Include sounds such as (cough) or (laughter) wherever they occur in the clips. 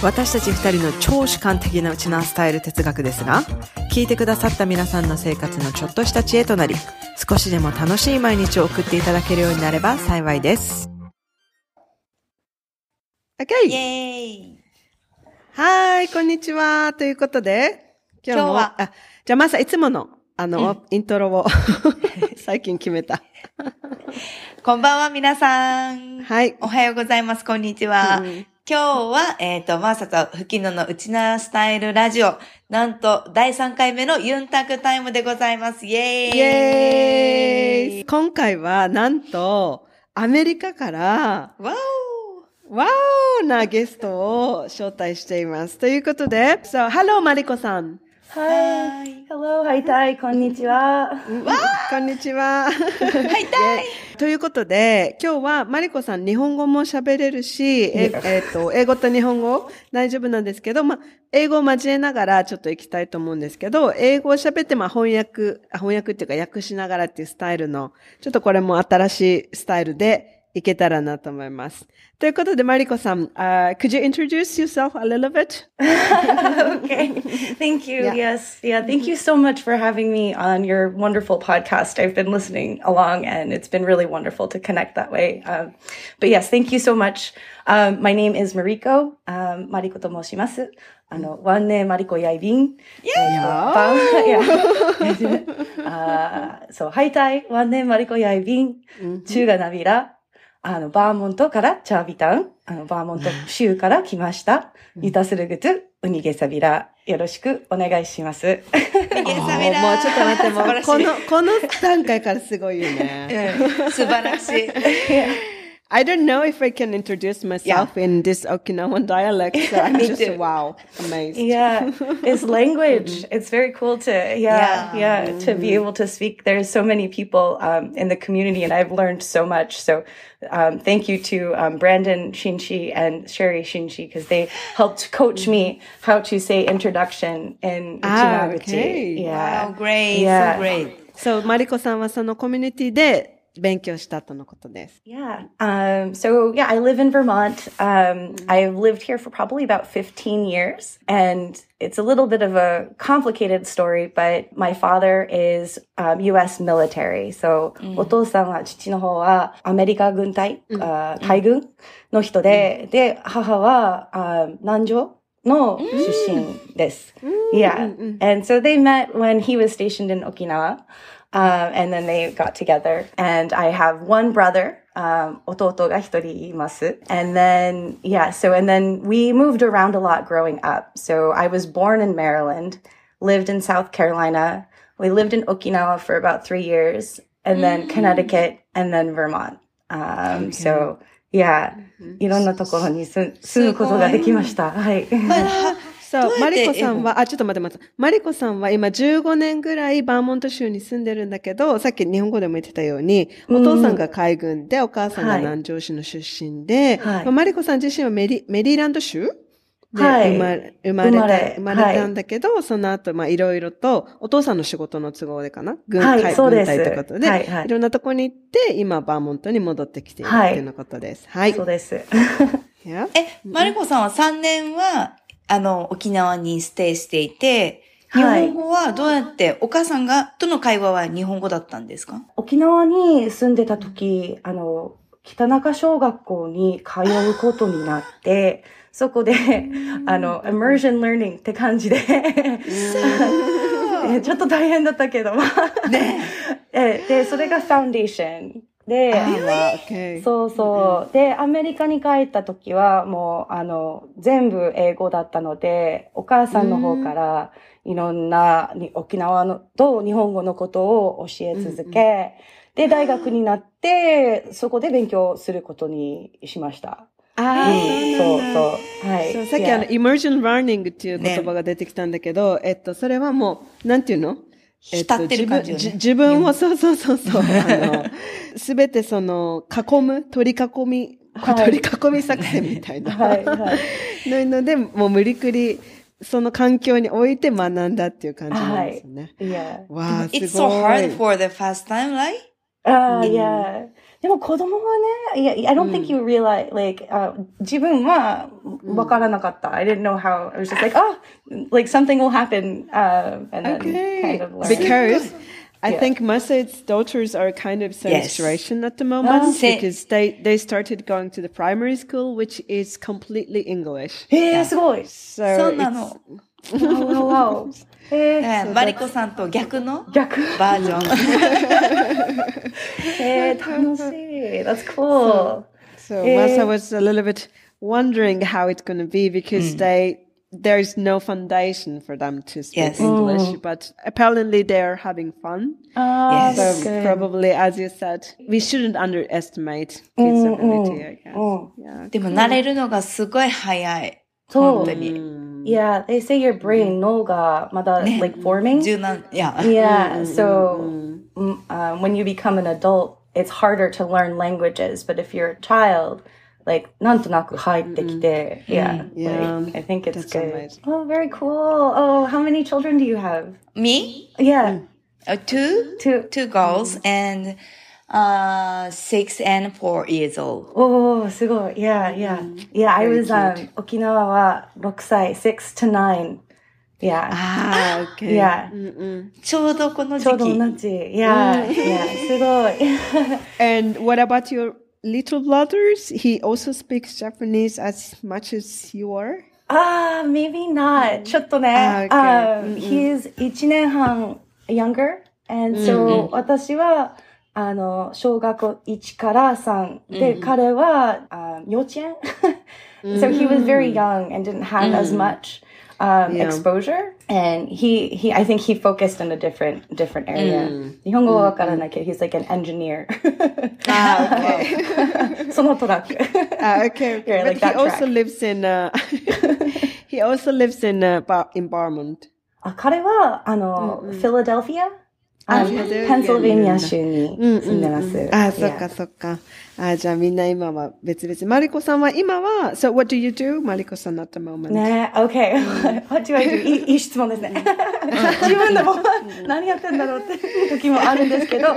私たち二人の超主観的なウチナースタイル哲学ですが、聞いてくださった皆さんの生活のちょっとした知恵となり、少しでも楽しい毎日を送っていただけるようになれば幸いです。イ OK! ェーイはい、こんにちは。ということで、今日も、今日はあ、じゃあまさいつもの、あの、うんイントロを (laughs) 最近決めた。(laughs) こんばんは皆さん。はい。おはようございます。こんにちは。うん今日は、えっ、と、マーサとフキノのウチナースタイルラジオ。なんと、第3回目のユンタクタイムでございます。イェーイイエーイ今回は、なんと、アメリカから、わワオなゲストを招待しています。ということで、so, hello, マリコさん。Hi. Hello. Hi, Tai. こんにちは。こんにちは。ーはい、たいということで、今日はマリコさん日本語も喋れるし、ええっと、英語と日本語大丈夫なんですけど、まあ、英語を交えながらちょっと行きたいと思うんですけど、英語を喋って、まあ、翻訳、あ翻訳っていうか訳しながらっていうスタイルの、ちょっとこれも新しいスタイルでいけたらなと思います。ということで、マリコさん、uh, could you introduce yourself a little bit? (laughs) okay. Thank you. Yeah. Yes. Yeah. Thank you so much for having me on your wonderful podcast. I've been listening along and it's been really wonderful to connect that way. Um, but yes, thank you so much. Um, my name is Mariko. Um, Mariko と申します。あの、ワンネマリコヤイビン。あーそう、ハイタイ、ワンネマリコヤイビン。中がナビラ。 (laughs) (laughs) あの、バーモントからチャービタン。あの、バーモント州から来ました。ユタスルグトゥ、ウニゲサビラ。よろしくお願いします。ゲサビラもうちょっと待って、もう、素晴らしいこの、この段階からすごいよね。うん素晴らしい。(laughs) I don't know if I can introduce myself in this Okinawan dialect, so I'm Me (laughs) just too. wow, amazed. Yeah, it's language. (laughs) It's very cool to, yeah, Yeah. yeah, to be able to speak. There's so many people um, in the community, and I've learned so much. So, um, thank you to um, Brandon Shinshi and Sherry Shinshi because they helped coach me how to say introduction in Ah, Uchinaguchi. okay. Yeah. Wow, great, Yeah. so great. So, マリコさんはそのコミュニティで 勉強したとのことです。 Yeah. Um, so yeah, I live in Vermont. Um, I've lived here for probably about 15 years and it's a little bit of a complicated story, but my father is um, U.S. military. So, お父さんは父の方はアメリカ軍隊、あー海軍の人で、で、母はあー南城の出身です。Yeah. And so they met when he was stationed in Okinawa. Um, and then they got together. And I have one brother, um, 弟が一人います. And then, yeah, so, and then we moved around a lot growing up. So I was born in Maryland, lived in South Carolina. We lived in Okinawa for about three years, and then Connecticut, and then Vermont. Um, so, yeah, いろんなところに住住むことができました。はい。 (laughs) そう、マリコさんは、あ、ちょっと待って待って。マリコさんは今15年ぐらいバーモント州に住んでるんだけど、さっき日本語でも言ってたように、お父さんが海軍で、お母さんがはい南城市の出身で、はいまあマリコさん自身はメリメリーランド州ではい生まれ、生まれた、生まれたんだけど、その後、まあ、いろいろと、お父さんの仕事の都合でかな？軍はい軍隊ということで、はいはいいろんなとこに行って、今、バーモントに戻ってきているはいっていうのことです。はい。そうです。(laughs) え、マリコさんは3年は、あの、沖縄にステイしていて、日はい。本語はどうやって、お母さんが、との会話は日本語だったんですか？沖縄に住んでた時、あの、北中小学校に通うことになって、そこで、あの、immersion learning って感じで、(laughs) えちょっと大変だったけど、まあね。(laughs) えで、それがファウンデーション。で.そうそう。で、アメリカに帰った時は、もう、あの、全部英語だったので、お母さんの方から、いろんなに沖縄のと日本語のことを教え続け、で、大学になって、そこで勉強することにしました。あーあ、そうそう。はい。そう、さっきあの、Yeah. イマージョン・ラーニングっていう言葉が出てきたんだけど、えっと、それはもう、なんていうの？えっってる感じよね自分を、そうそうそうそう、すべてその、囲む、取り囲み、はい取り囲み作戦みたいな。はい、はい。のので、もう無理くり、その環境に置いて学んだっていう感じなんですよね。Yeah. わあ、すごい。It's so hard for the first time, right? ああ、いや。でも子供はね、いや、I don't think you realize, like, あ自分はわからなかった。I didn't know how, I was just like, oh, like something will happen, uh, and then Okay. kind of learn. Because I Yeah. think Masaid's daughters are kind of same Yes. situation at the moment Ah. Sa- because they, they started going to the primary school, which is completely English. えー、すごい。 So そうな it's- の。わおわおわお。 えー、ねマリコさんと逆の逆。バージョン。えー、楽しい。That's cool. So Eh. Masa was a little bit wondering how it's going to be because they there's no foundation for them to speak Yes. English, but apparently they're having fun. ああ、Yes. So good. probably, as you said, we shouldn't underestimate kids' ability. I guess. でも慣れるのがすごい早い。そう本当に。Yeah, they say your brain 脳が(laughs) まだ like forming. 柔軟、いや。 Yeah, so mm, uh, when you become an adult, it's harder to learn languages. But if you're a child, like なんとなく入ってきて yeah, Yeah, like, I think it's that's good. amazing. Oh, very cool. Oh, how many children do you have? Me? Yeah, Uh, two? two. Two girls and uh, six and four years old. Oh, すごい. Yeah, yeah. Yeah, I was um 沖縄は6歳, 6 to 9. Yeah. Ah, okay. Yeah. Mm-mm. ちょうどこのちょうど時期。同じ. Yeah, yeah. すごい. And (laughs) what about your little brothers? He also speaks Japanese as much as you are. Ah, maybe not. ちょっとね。 Ah, okay. Um, he's 1年半 younger. And so, 私は、 あの、小学校1から3。で、彼は、あ幼稚園 (laughs) So he was very young and didn't have as much um, Yeah. exposure. And he, he, I think he focused in a different, different area. 日本語はわからないけど、he's like an engineer. Ah, okay. (laughs) そのトラック。 Ah, okay, okay. Yeah, but like he that also track. lives in uh, (laughs) he also lives in uh, Bar- in Barmont. あ彼は、あの、フィラデルフィア あのフィラデルフィアペンシルベニア州に住んでます。あ、そっ.かそっか。あ、じゃあみんな今は別々。マリコさんは今は、so what do you do? マリコさん at the moment. ね OK. (laughs) What do I do? いいいい質問ですね。(laughs) 自分でも何やってんだろうって時もあるんですけど、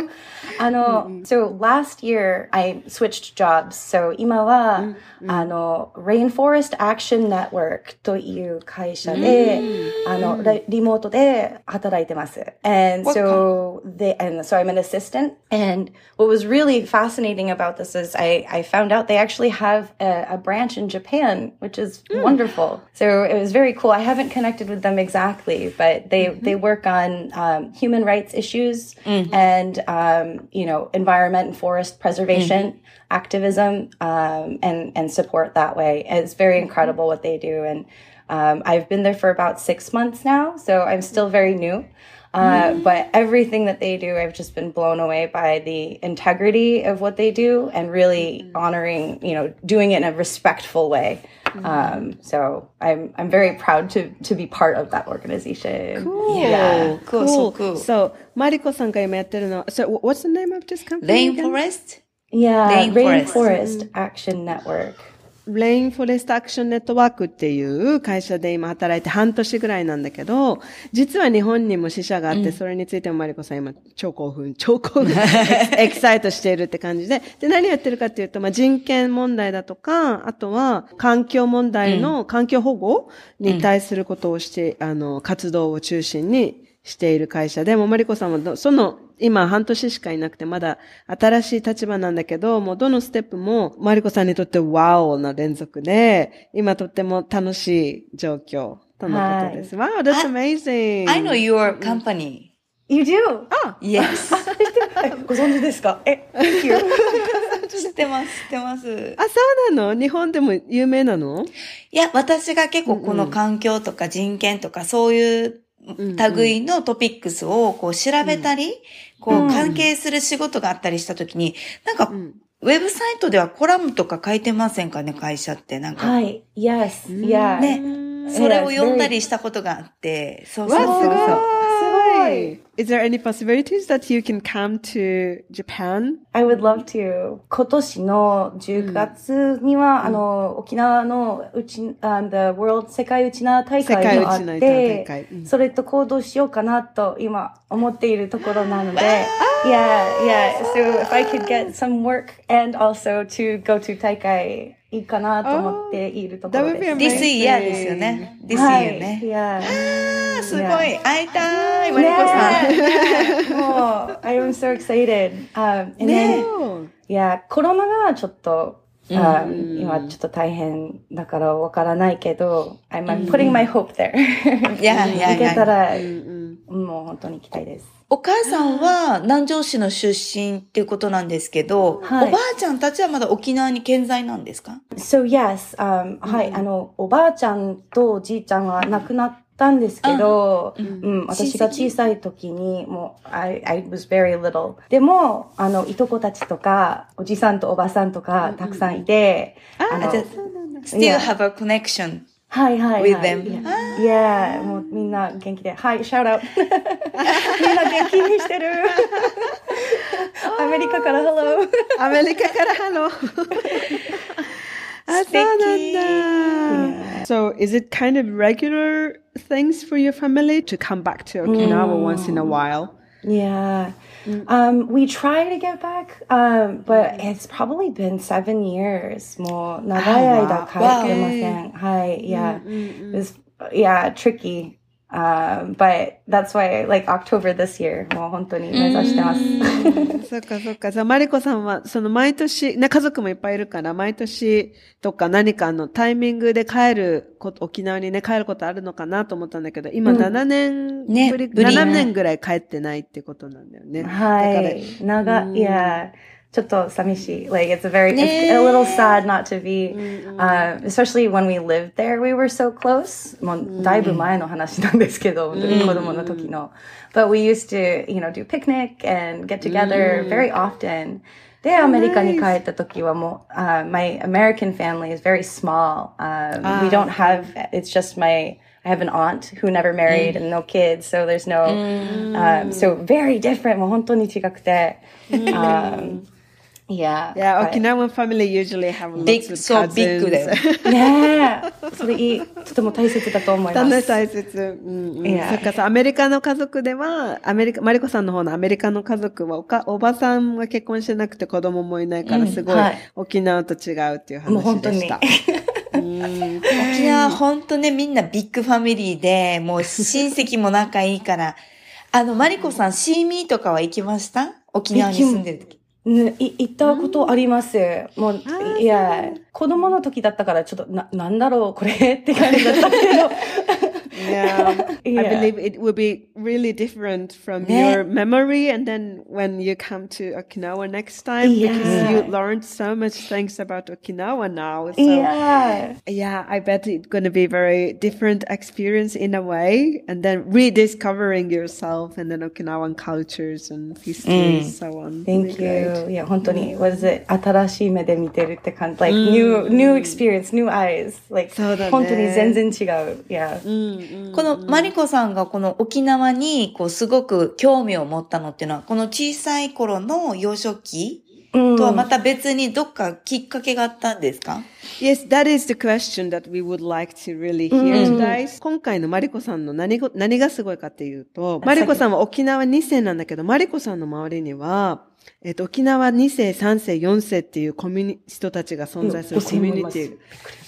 あの、so last year I switched jobs. So 今は、あの、Rainforest Action Network という会社で、あの、リリモートで働いてます。And What so they, and so I'm an assistant. And what was really fascinating about this is I, I found out they actually have a, a branch in Japan, which is wonderful. So it was very cool. I haven't connected with them exactly, but they, they work on um, human rights issues and, um, you know, environment and forest preservation activism um, and, and support that way. And it's very incredible what they do. And um, I've been there for about six months now, so I'm still very new. Uh, But everything that they do, I've just been blown away by the integrity of what they do and really honoring, you know, doing it in a respectful way. Um, so I'm I'm very proud to to be part of that organization. Cool. Yeah. Cool, so cool. So, マリコさんが今やってるのは、so what's the name of this company? again? Rainforest? Yeah, Rainforest. Rainforest Action Network. レインフォレストアクションネットワークっていう会社で今働いて半年ぐらいなんだけど、実は日本にも支社があって、それについてもマリコさん今超興奮、超興奮、(laughs) エキサイトしているって感じで、で、何やってるかっていうと、まあ、人権問題だとか、あとは環境問題の環境保護に対することをして、あの、活動を中心にしている会社で、もうマリコさんはどその、今半年しかいなくて、まだ新しい立場なんだけど、もうどのステップもマリコさんにとってワオな連続で、今とっても楽しい状況とのことです。Wow, that's amazing! I know your company. You do? Yes. (laughs) ご存知ですか？え、Thank you. (laughs) 知ってます、知ってます。あ、そうなの？日本でも有名なの？いや、私が結構この環境とか人権とかそういう類のトピックスをこう調べたり、こう関係する仕事があったりしたときに、なんか、ウェブサイトではコラムとか書いてませんかね、会社って。なんか、はい。Yes. Yeah. ねねそれを読んだりしたことがあって、そうそうわ、そうすごい Is there any possibilities that you can come to Japan? I would love to. 今年の10月には、あの、沖縄のうち、あ the World 世界うちな大会もあってそれと行動しようかなと今思っているところなので、yeah, yeah. So if I could get some work and also to go to 大会いいかなと思っているところです。This year ですよね。This は year い。ね。Yeah. あーすごい。会いたい、マリコさん。もう、I am so excited. Um, and then, Oh. いや、コロナがちょっと、あ今ちょっと大変だからわからないけど、I'm, putting my hope there. いやいやい行けたや。ら、うんもう本当に行きたいです。お母さんは南城市の出身っていうことなんですけど、はい。おばあちゃんたちはまだ沖縄に健在なんですか？So yes, um, はい、あの、おばあちゃんとおじいちゃんは亡くなったんですけど、うん、私が小さい時に、もう、I, I was very little. でも、あの、いとこたちとか、おじさんとおばさんとか、たくさんいて、あのじゃあ Still have a connection. はいはいはい。 with them. Yeah. Yeah. もうみんな元気で。はい、シャウトアウト。(laughs) みんな元気にしてる。アメリカから Hello。(laughs) アメリカからハロー。あ、そうなんだ。(laughs) So, is it kind of regular things for your family to come back to Okinawa once in a while? Yeah. Um, we try to get back, um, but it's probably been seven years. もう長い間帰ってません。はい。Yeah. It was, yeah, tricky. Um, but that's why, like, October this year, もう本当に目指してます。(laughs) そっかそっか。じゃあ、マリコさんは、その毎年、ね、家族もいっぱいいるから、毎年とか何かのタイミングで帰ること、沖縄にね、帰ることあるのかなと思ったんだけど、今7年ぶり、ねぶり7年ぐらい帰ってないってことなんだよね。はだからい。長、いや、ちょっと寂しい。Like, it's a very, it's a little sad not to be, um, especially when we lived there, we were so close. もう、だいぶ前の話なんですけど、子供の時の。But (laughs) we used to, you know, do picnic and get together very often. で、アメリカに帰った時はもう、uh, my American family is very small. Um, we don't have, it's just my, I have an aunt who never married and no kids, so there's no, um, so very different. もう本当に違くて。Um, yeah. Yeah, Okinawan family usually have lots Big, of so big cousins. だよ。それいい。とても大切だと思います。大切。うんそっかさ、アメリカの家族では、アメリカ、マリコさんの方のアメリカの家族はおか、おばさんが結婚してなくて子供もいないから、すごい、はい沖縄と違うっていうもう本当に話でした。うん沖縄ほんとね、みんなビッグファミリーで、もう親戚も仲いいから。あの、マリコさん、シーミーとかは行きました？沖縄に住んでる時。ね、い行ったことあります。もう、いや、子供の時だったから、ちょっと、な、なんだろう、これって感じだったけど。(laughs) Yeah, I Yeah. (laughs) believe it will be really different from Yeah. your memory, and then when you come to Okinawa next time, because Yeah. you learned so much things about Okinawa now. So いや yeah, I bet it's going to be very different experience in a way, and then rediscovering yourself and then Okinawan cultures and history, so on. Thank Really great. you. いや、本当に、was it 新しい目で見てるって感じ。like, new, new experience, new eyes. like, そうだね本当に全然違う。いや。 このマリコさんがこの沖縄にこうすごく興味を持ったのっていうのは、この小さい頃の幼少期うん。とはまた別にどっかきっかけがあったんですか？Yes, that is the question that we would like to really hear today. 今回のマリコさんの何ご何がすごいかっていうと、マリコさんは沖縄2世なんだけど、マリコさんの周りには、えっと、沖縄2世、3世、4世っていうコミュニ、人たちが存在するうんコミュニティ。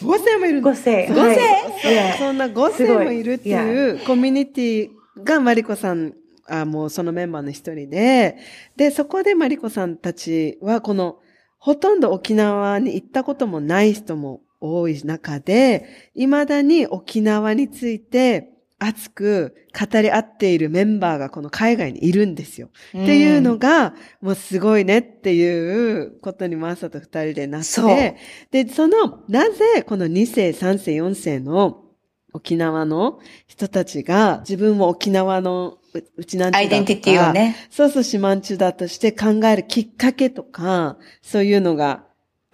5世もいる5世。五世。はいそんな5世もいるっていうコミュニティがマリコさん、あもうそのメンバーの一人で、で、そこでマリコさんたちはこの、ほとんど沖縄に行ったこともない人も多い中で、未だに沖縄について熱く語り合っているメンバーがこの海外にいるんですよ。っていうのが、もうすごいねっていうことにマーサと二人でなって、で、その、なぜこの2世、3世、4世の沖縄の人たちが自分も沖縄のううちなんちゅアイデンティティをね。そうそう、四万十だとして考えるきっかけとか、そういうのが、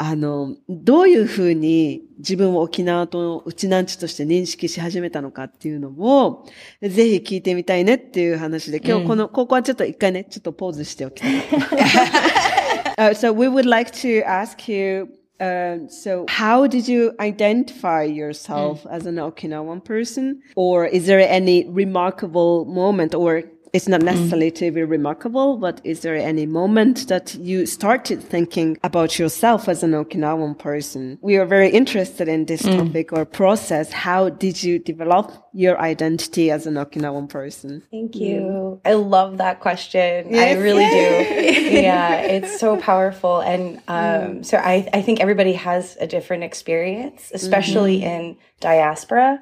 あの、どういうふうに自分を沖縄とうちなんちとして認識し始めたのかっていうのを、ぜひ聞いてみたいねっていう話で、今日この、ここはちょっと一回ね、ちょっとポーズしておきたかった。uh, so we would like to ask you, um, so how did you identify yourself as an Okinawan person? Or is there any remarkable moment or it's not mm. necessarily to be remarkable, but is there any moment that you started thinking about yourself as an Okinawan person? We are very interested in this mm. topic or process. How did you develop your identity as an Okinawan person? Thank you. I love that question. I really do. yeah, it's so (laughs) powerful. And mm. um, so I, I think everybody has a different experience, especially in diaspora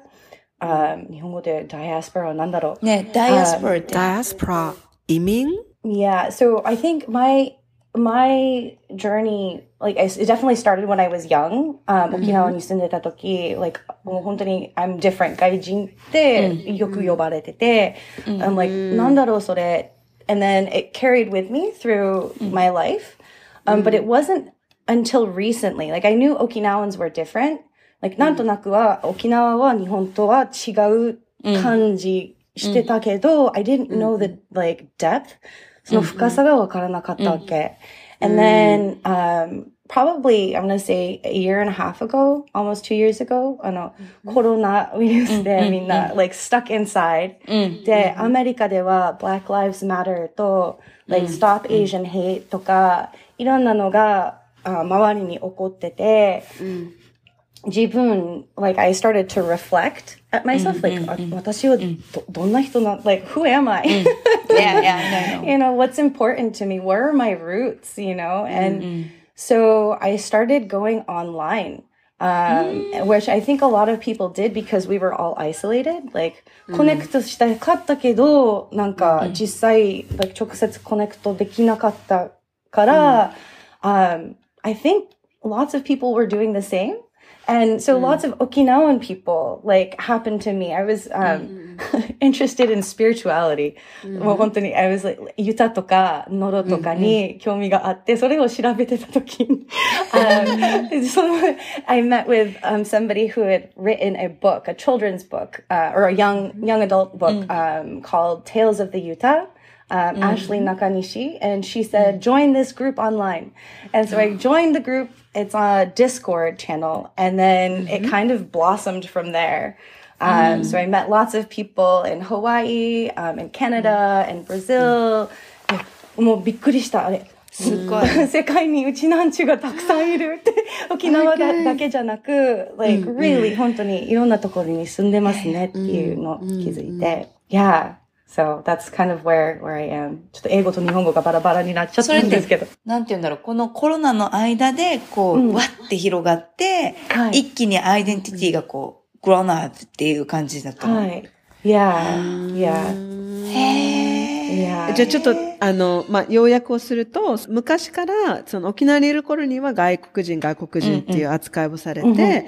Um, 日本語で diaspora は何だろうね、ダイアスポラって。 Diaspora 移民 Yeah. So I think my my journey, like I, it definitely started when I was young. Um, 沖縄に住んでた時、like もう本当に I'm different 外人ってよく呼ばれてて、I'm like なんだろうそれ。And then it carried with me through my life. Um, but it wasn't until recently. Like I knew Okinawans were different. Like なんとなくは沖縄は日本とは違う感じしてたけど、I didn't know the like depth. その深さがわからなかったわけ。And then, um, probably, I'm gonna say a year and a half ago, almost two years ago, あの、コロナウイルスでみんな、like, stuck inside. で、アメリカでは Black Lives Matter と、like, Stop Asian Hate とか、いろんなのが、あ周りに起こってて、自分、like, I started to reflect at myself, like, あ私はど、どんな人な、like, who am I? Yeah, yeah, I know. (laughs) you know, what's important to me? Where are my roots? You know, and so I started going online. Um, which I think a lot of people did because we were all isolated. Like, コネクトしたかったけど、なんか実際、like 直接コネクトできなかったから、um, I think lots of people were doing the same. And so lots of Okinawan people like happened to me. I was um, (laughs) interested in spirituality. もう本当に I was like 歌とか喉とかに興味があって、それを調べてた時に、um, (laughs) (laughs) その I met with um, somebody who had written a book, a children's book, uh, or a young young adult book um, called Tales of the Utah um, Ashley Nakanishi, and she said, join this group online. And so I joined the group. It's on a Discord channel, and then it kind of blossomed from there. Um, So I met lots of people in Hawaii, um, in Canada, and Brazil. もうびっくりした、あれ。すっごい。世界にうちなんちゅがたくさんいるって、沖縄だだけじゃなく、like, (laughs) (laughs) really 本当にいろんなところに住んでますねっていうのを気づいて。Yeah. So that's kind of where, where I am. ちょっと英語と日本語がバラバラになっちゃったんですけど。なんて言うんだろう、このコロナの間で、こう、わって広がって、はい一気にアイデンティティがこう、グローナーっていう感じだったの。はい。Yeah. Yeah. へー。Yeah. じゃあちょっと、あの、まあ、要約をすると、昔から、その沖縄にいる頃には外国人、外国人っていう扱いをされて、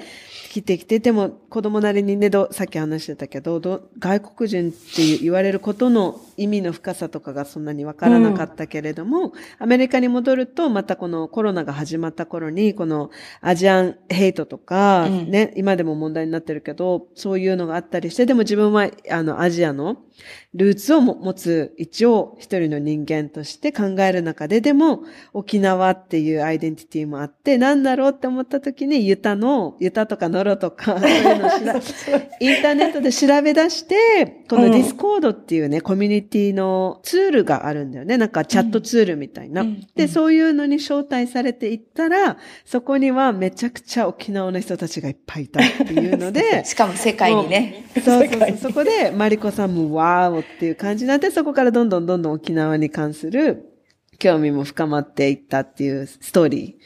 来てきて、でも子供なりにね、どさっき話してたけど、ど外国人っていう言われることの意味の深さとかがそんなにわからなかったけれども、アメリカに戻ると、またこのコロナが始まった頃に、このアジアンヘイトとか、ね、今でも問題になってるけど、そういうのがあったりして、でも自分は、あの、アジアのルーツをも持つ一応一人の人間として考える中で、でも沖縄っていうアイデンティティもあって、なんだろうって思った時にユタの、ユタとかノロとか、そういうのを調べインターネットで調べ出して、このディスコードっていうね、コミュニティのツールがあるんだよね。なんかチャットツールみたいな。で、そういうのに招待されていったら、そこにはめちゃくちゃ沖縄の人たちがいっぱいいたっていうので、(laughs) しかも世界にね。そうそうそう。そこで、マリコさんもわーおっていう感じになって、そこからどんどんどんどん沖縄に関する興味も深まっていったっていうストーリ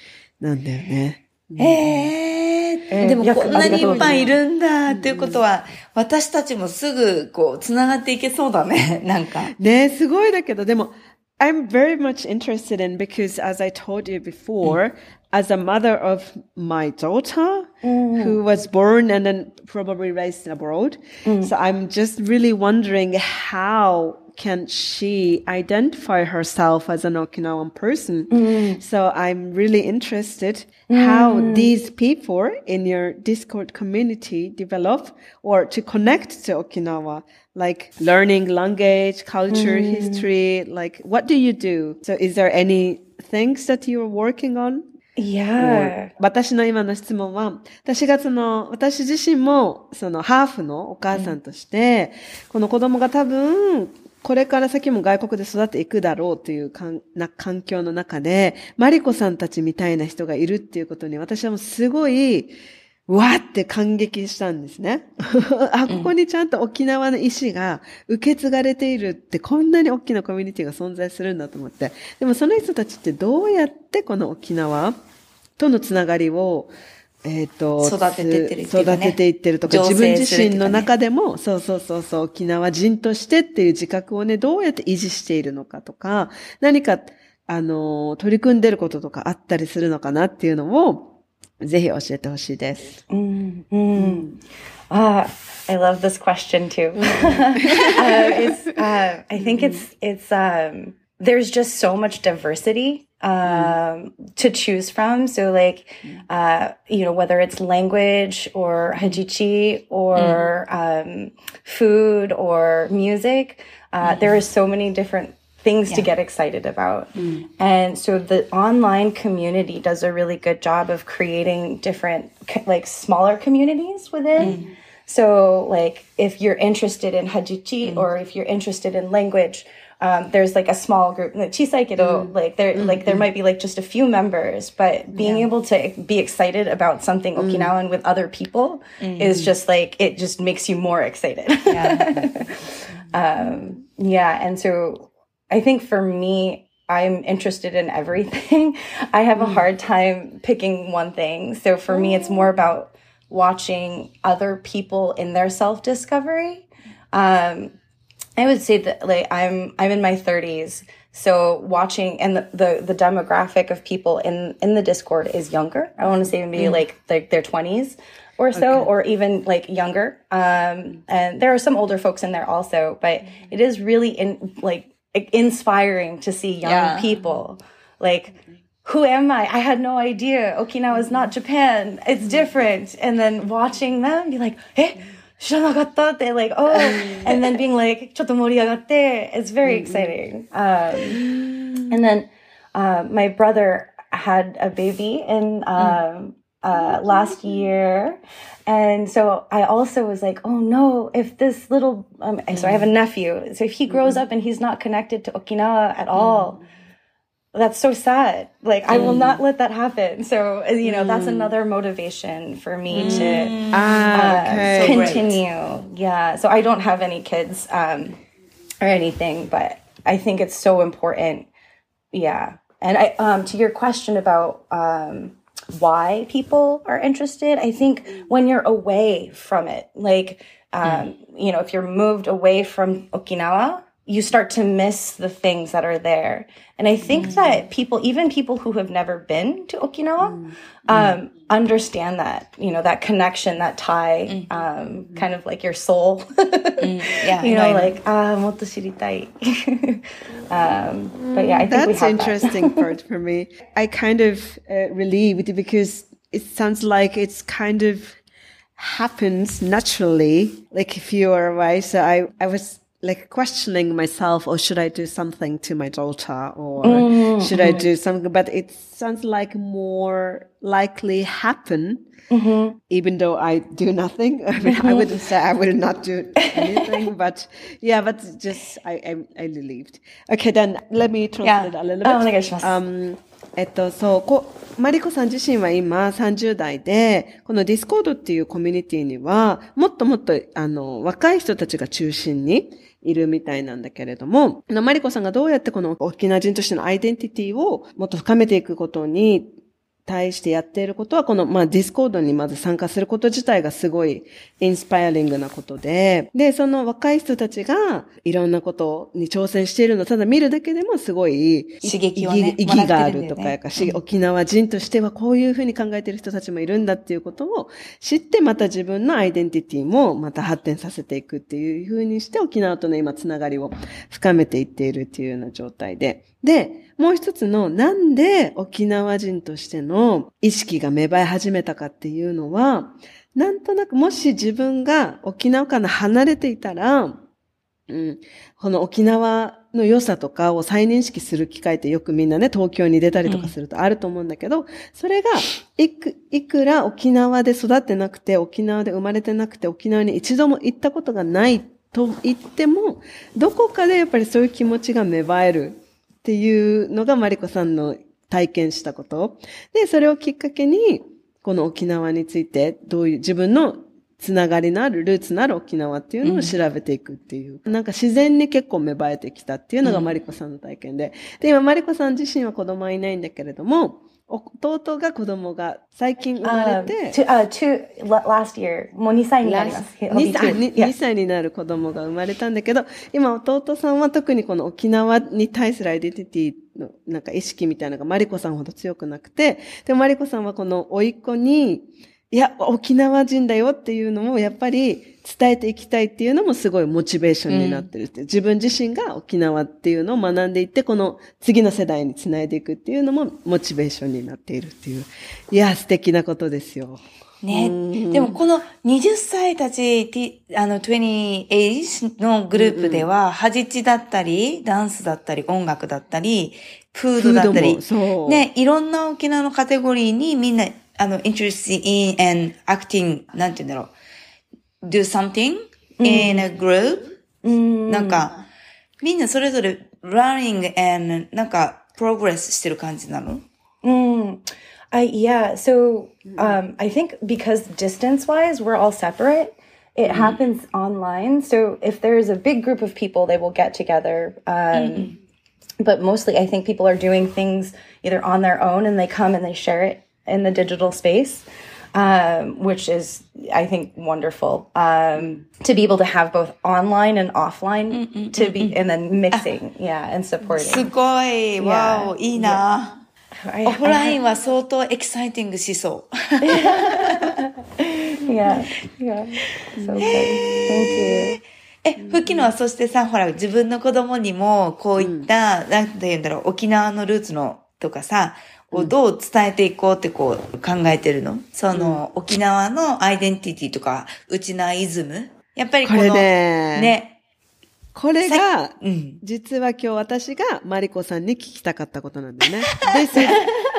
ーなんだよね。へえ。でもいやこんなにいっぱいいあるんだっていうことは、私たちもすぐこう、繋がっていけそうだね。なんか。ねすごいだけど、でも、I'm (laughs) very much interested in because as I told you before, as a mother of my daughter who was born and then probably raised abroad. So I'm just really wondering how can she identify herself as an Okinawan person? So I'm really interested how these people in your Discord community develop or to connect to Okinawa, like learning language, culture, history, like what do you do? So is there any things that you're working on? Yeah. 私の今の質問は、私がその、私自身も、その、ハーフのお母さんとして、この子供が多分、 これから先も外国で育っていくだろうというかんな環境の中で、マリコさんたちみたいな人がいるっていうことに、私はもうすごい、わーって感激したんですね。(laughs) あ、ここにちゃんと沖縄の意思が受け継がれているって、こんなに大きなコミュニティが存在するんだと思って。でもその人たちってどうやってこの沖縄とのつながりを、えっ、と、育ててってるっていうかね育てていってるとか、自分自身の中でも、そうそうそうそう、沖縄人としてっていう自覚をね、どうやって維持しているのかとか、何か、あの、取り組んでることとかあったりするのかなっていうのを、ぜひ教えてほしいです。Mm, mm. Ah, I love this question too. (laughs) (laughs) uh, it's, uh, I think it's it's um, there's just so much diversity um, to choose from. So like, uh, you know, whether it's language or hajichi or um, food or music, uh, there are so many different things to get excited about. And so the online community does a really good job of creating different, like smaller communities within. So, like, if you're interested in hajichi or if you're interested in language, um, there's like a small group, like chisai kedo, like there, like there might be like just a few members, but being able to be excited about something Okinawan with other people is just like it just makes you more excited. (laughs) um, yeah, and so I think for me, I'm interested in everything. (laughs) I have a hard time picking one thing. So for me, it's more about watching other people in their self discovery. Um, I would say that like I'm I'm in my 30s, so watching and the, the the demographic of people in in the Discord is younger. I want to say maybe like like their 20s or so, or even like younger. Um, and there are some older folks in there also, but it is really in like inspiring to see young Yeah. people like who am I? I had no idea. Okinawa is not Japan. It's different. And then watching them be like, eh? 知らなかったって like, oh, (laughs) and then being like, ちょっと盛り上がって, it's very exciting. Um, and then, uh, my brother had a baby in, um, uh, last year. And so I also was like, oh no, if this little, um, so I have a nephew. So if he grows up and he's not connected to Okinawa at all, that's so sad. Like, I will not let that happen. So, uh, you know, that's another motivation for me to Ah, uh, okay. continue. Yeah. So I don't have any kids um, or anything, but I think it's so important. Yeah. And I, um, to your question about um, why people are interested, I think when you're away from it, like, um, you know, if you're moved away from Okinawa, you start to miss the things that are there. And I think mm. that people, even people who have never been to Okinawa, mm. um, mm. understand that, you know, that connection, that tie, mm. um, mm-hmm. kind of like your soul. (laughs) Mm. yeah, you know, know, like, ah, motto shiritai. (laughs) um, but yeah, I think That's interesting that. (laughs) part for me. I kind of uh, relieved because it sounds like it's kind of happens naturally. Like if you are a So I, I was like questioning myself or should I do something to my daughter or mm-hmm. should I mm-hmm. do something but it sounds like more likely happen mm-hmm. even though I do nothing (laughs) I mean mm-hmm. I wouldn't mm-hmm. say I will not do anything but yeah but just I I, I relieved okay then let me translate yeah. a little bit oh, um えっと、そう、こマリコさん自身は今30代で、このディスコードっていうコミュニティには、もっともっと、あの、若い人たちが中心にいるみたいなんだけれども、マリコさんがどうやってこの沖縄人としてのアイデンティティをもっと深めていくことに対してやっていることは、この、まあ、ディスコードにまず参加すること自体がすごい inspiring なことで、で、その若い人たちがいろんなことに挑戦しているのをただ見るだけでもすごい刺激をね意義があるとかやかし、うん。沖縄人としてはこういうふうに考えている人たちもいるんだっていうことを知って、また自分のアイデンティティもまた発展させていくっていうふうにして、沖縄との今つながりを深めていっているっていうような状態で。で、もう一つの、なんで沖縄人としての意識が芽生え始めたかっていうのは、なんとなくもし自分が沖縄から離れていたら、うん、この沖縄の良さとかを再認識する機会ってよくみんなね、東京に出たりとかするとあると思うんだけど、それがいく、いくら沖縄で育ってなくて、沖縄で生まれてなくて、沖縄に一度も行ったことがないと言っても、どこかでやっぱりそういう気持ちが芽生えるっていうのがマリコさんの体験したこと。で、それをきっかけに、この沖縄について、どういう自分のつながりのある、ルーツのある沖縄っていうのを調べていくっていう。なんか自然に結構芽生えてきたっていうのがマリコさんの体験で。で、今マリコさん自身は子供はいないんだけれども、弟が子供が最近生ま Um, れて、uh, two, la- last year, もう2歳になります。He'll be 2歳 two. に Yeah. 2歳になる子供が生まれたんだけど、今弟さんは特にこの沖縄に対するアイデンティティのなんか意識みたいなのがマリコさんほど強くなくて、でもマリコさんはこの甥っ子に、いや、沖縄人だよっていうのもやっぱり伝えていきたいっていうのもすごいモチベーションになってるって、自分自身が沖縄っていうのを学んでいって、この次の世代につないでいくっていうのもモチベーションになっているっていう。いや、素敵なことですよ。ね。でもこの20歳たち、あの、20 age のグループでは、ハジチだったり、ダンスだったり、音楽だったり、フードだったりね、いろんな沖縄のカテゴリーにみんな、あの、interested in and acting, なんて言うんだろう。do something in a group、なんか、みんなそれぞれ learning and なんか、progress してる感じなの Mm. I yeah. So um, I think because distance wise, we're all separate. It happens online. So if there's a big group of people, they will get together. Um, But mostly, I think people are doing things either on their own and they come and they share it in the digital space. Um, which is, I think, wonderful um, to be able to have both online and offline to be, and then mixing, yeah, and す supporting. ごい、わお、いいな。オフラインは相当エキサイティングしそう。yeah, yeah, so good. Thank you. え、ふきのはそしてさ、ほら、自分の子供にも、こういった、なんて言うんだろう、沖縄のルーツの、とかさ、をどう伝えていこうってこう考えてるのその、沖縄のアイデンティティとか、うちなイズムやっぱりこの、これねね、これが、うん。実は今日私がマリコさんに聞きたかったことなんだよね。This is,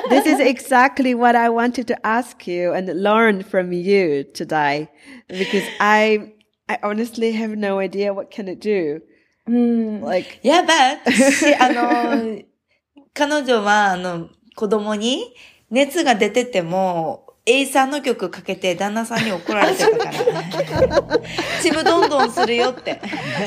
this is exactly what I wanted to ask you and learn from you today. Because I, I honestly have no idea what can it do. Like, やばいし、あの、彼女は、あの、子供に熱が出てても、エイさんの曲かけて旦那さんに怒られてたから。(laughs) ちむどんどんするよって。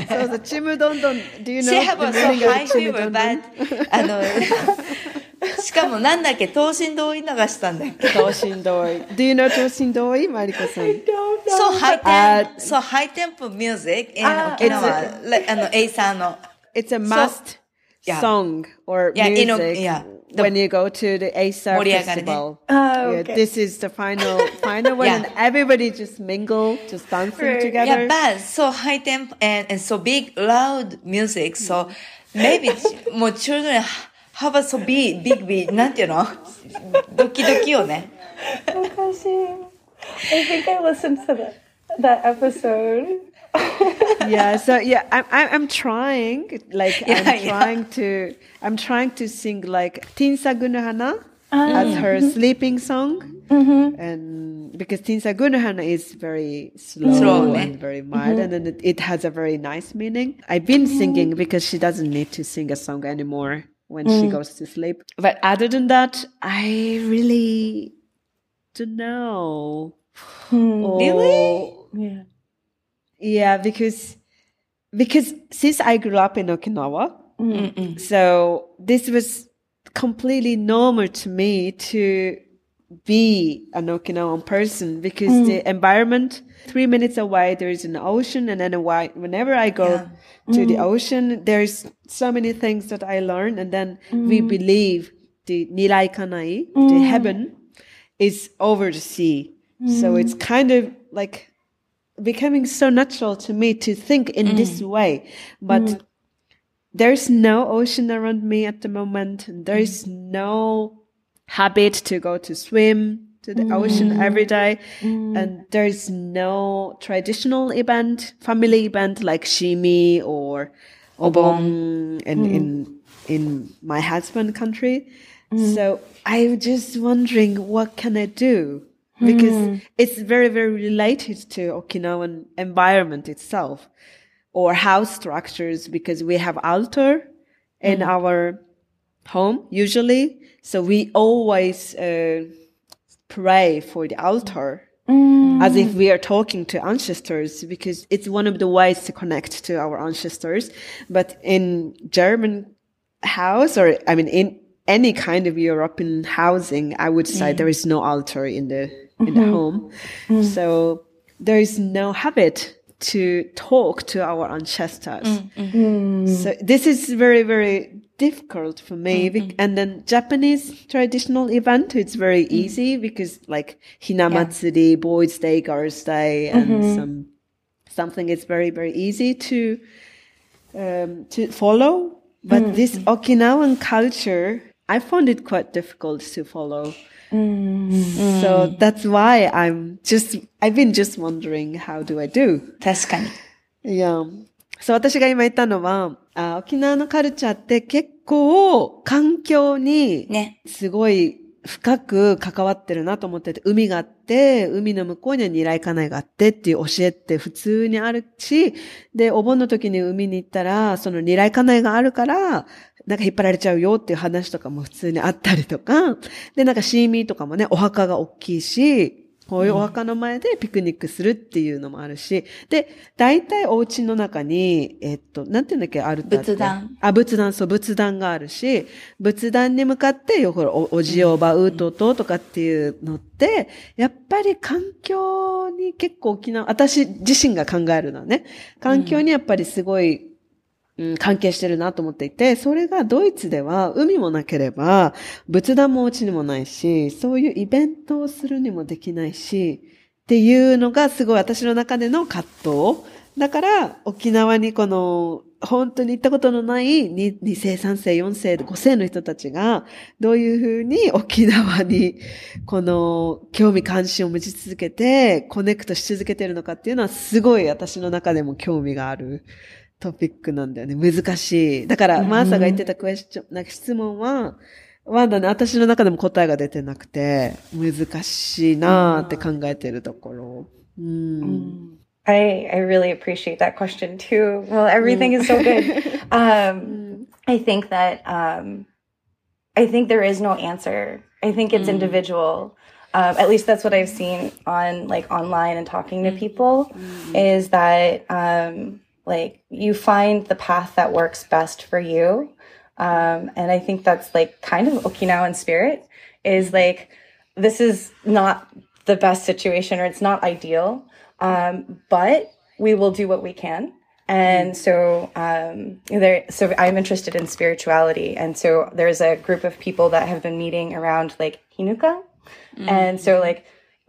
そうそう、ちむどんどん、do you know what I'm saying? She have a high fever, but, あの、(laughs) しかもなんだっけ、等身同意流したんだっけ。等身同意。do you know 等身同意？マリコさん。そう、ハイテンプ、そう、ハイテンプミュージック、沖縄、あの、A さんの。It's a must song or music. Yeah, in, yeah. The- when you go to the ASAR 盛り上がるね。 festival. Oh, Yeah, okay. this is the final (laughs) final one, Yeah. and everybody just mingle, just dancing Right. together. Yeah, but so high tempo and, and so big, loud music. So maybe (laughs) もう children have a so big, big, big, なんていうのドキドキよね。 Oh, gosh, I think I listened to that that episode. (laughs) yeah, so yeah, I'm I'm, I'm trying, like Yeah, I'm yeah. trying to I'm trying to sing like Tinsa Gunuhana ah. as her mm-hmm. sleeping song, mm-hmm. and because Tinsa Gunuhana is very slow, Slow, ne? and very mild, mm-hmm. and then it, it has a very nice meaning. I've been singing because she doesn't need to sing a song anymore when she mm. goes to sleep. But other than that, I really don't know. Hmm. Really? Yeah. Yeah, because because since I grew up in Okinawa, so this was completely normal to me to be an Okinawan person because the mm. environment, three minutes away, there's an ocean. And then whenever I go to the mm. ocean, there's so many things that I learn. And then we mm. believe the Nirai Kanai, the heaven, is over the sea. So it's kind of like becoming so natural to me to think in mm. this way. But mm. there's no ocean around me at the moment. There's mm. no habit to go to swim to the ocean every day. And there's no traditional event, family event like shimi or obon in, in, in my husband country. So I'm just wondering what can I do? Because hmm. it's very, very related to Okinawan environment itself or house structures because we have altar in hmm. our home usually. So we always uh, pray for the altar as if hmm. we are talking to ancestors because it's one of the ways to connect to our ancestors. But in German house or I mean in any kind of European housing, I would say there is no altar in the in the mm-hmm. home. Mm-hmm. So there is no habit to talk to our ancestors. Mm-hmm. Mm. So mm. this is very, very difficult for me. bec- And then Japanese traditional event, it's very mm. easy because like Hinamatsuri, Boys Day, Girls Day, and some something is very, very easy to um, to follow. But this Okinawan culture, I found it quite difficult to follow. So that's why I'm just, I've been just wondering, how do I do? 確かに。いや、そう、私が今言ったのは、あ沖縄のカルチャーって結構環境にね。すごい深く関わってるなと思ってて、海があって、海の向こうには二来家内があってっていう教えって普通にあるし、で、お盆の時に海に行ったら、その二来家内があるから、なんか引っ張られちゃうよっていう話とかも普通にあったりとか、で、なんかシーミーとかもね、お墓が大きいし、こういうお墓の前でピクニックするっていうのもあるし、で、大体お家の中に、えっと、なんていうんだっけ、あるって仏壇。あ、仏壇、そう、仏壇があるし、仏壇に向かって、よ、ほら、お、おじおばうとととかっていうのって、やっぱり環境に結構沖縄、私自身が考えるのはね、環境にやっぱりすごい、うん、関係してるなと思っていて、それがドイツでは海もなければ、仏壇もお家にもないし、そういうイベントをするにもできないし、っていうのがすごい私の中での葛藤。だから、沖縄にこの、本当に行ったことのない2、2世、3世、4世、5世の人たちが、どういうふうに沖縄に、この、興味関心を持ち続けて、コネクトし続けてるのかっていうのは、すごい私の中でも興味があるトピックなんだよね。難しい。だから、マーサが言ってたクエスチョン、なんか質問は、まだね、私の中でも答えが出てなくて、難しいなーって考えてるところ。うん。 I, I really appreciate that question too. Well, everything is so good. (laughs) Um, I think that um, I think there is no answer. I think it's individual. Um, at least that's what I've seen on like online and talking to people is that um, like you find the path that works best for you. Um, and I think that's like kind of Okinawan spirit is like this is not the best situation or it's not ideal, um, but we will do what we can. And so um, there, so I'm interested in spirituality, and so there's a group of people that have been meeting around like Hinuka, and so like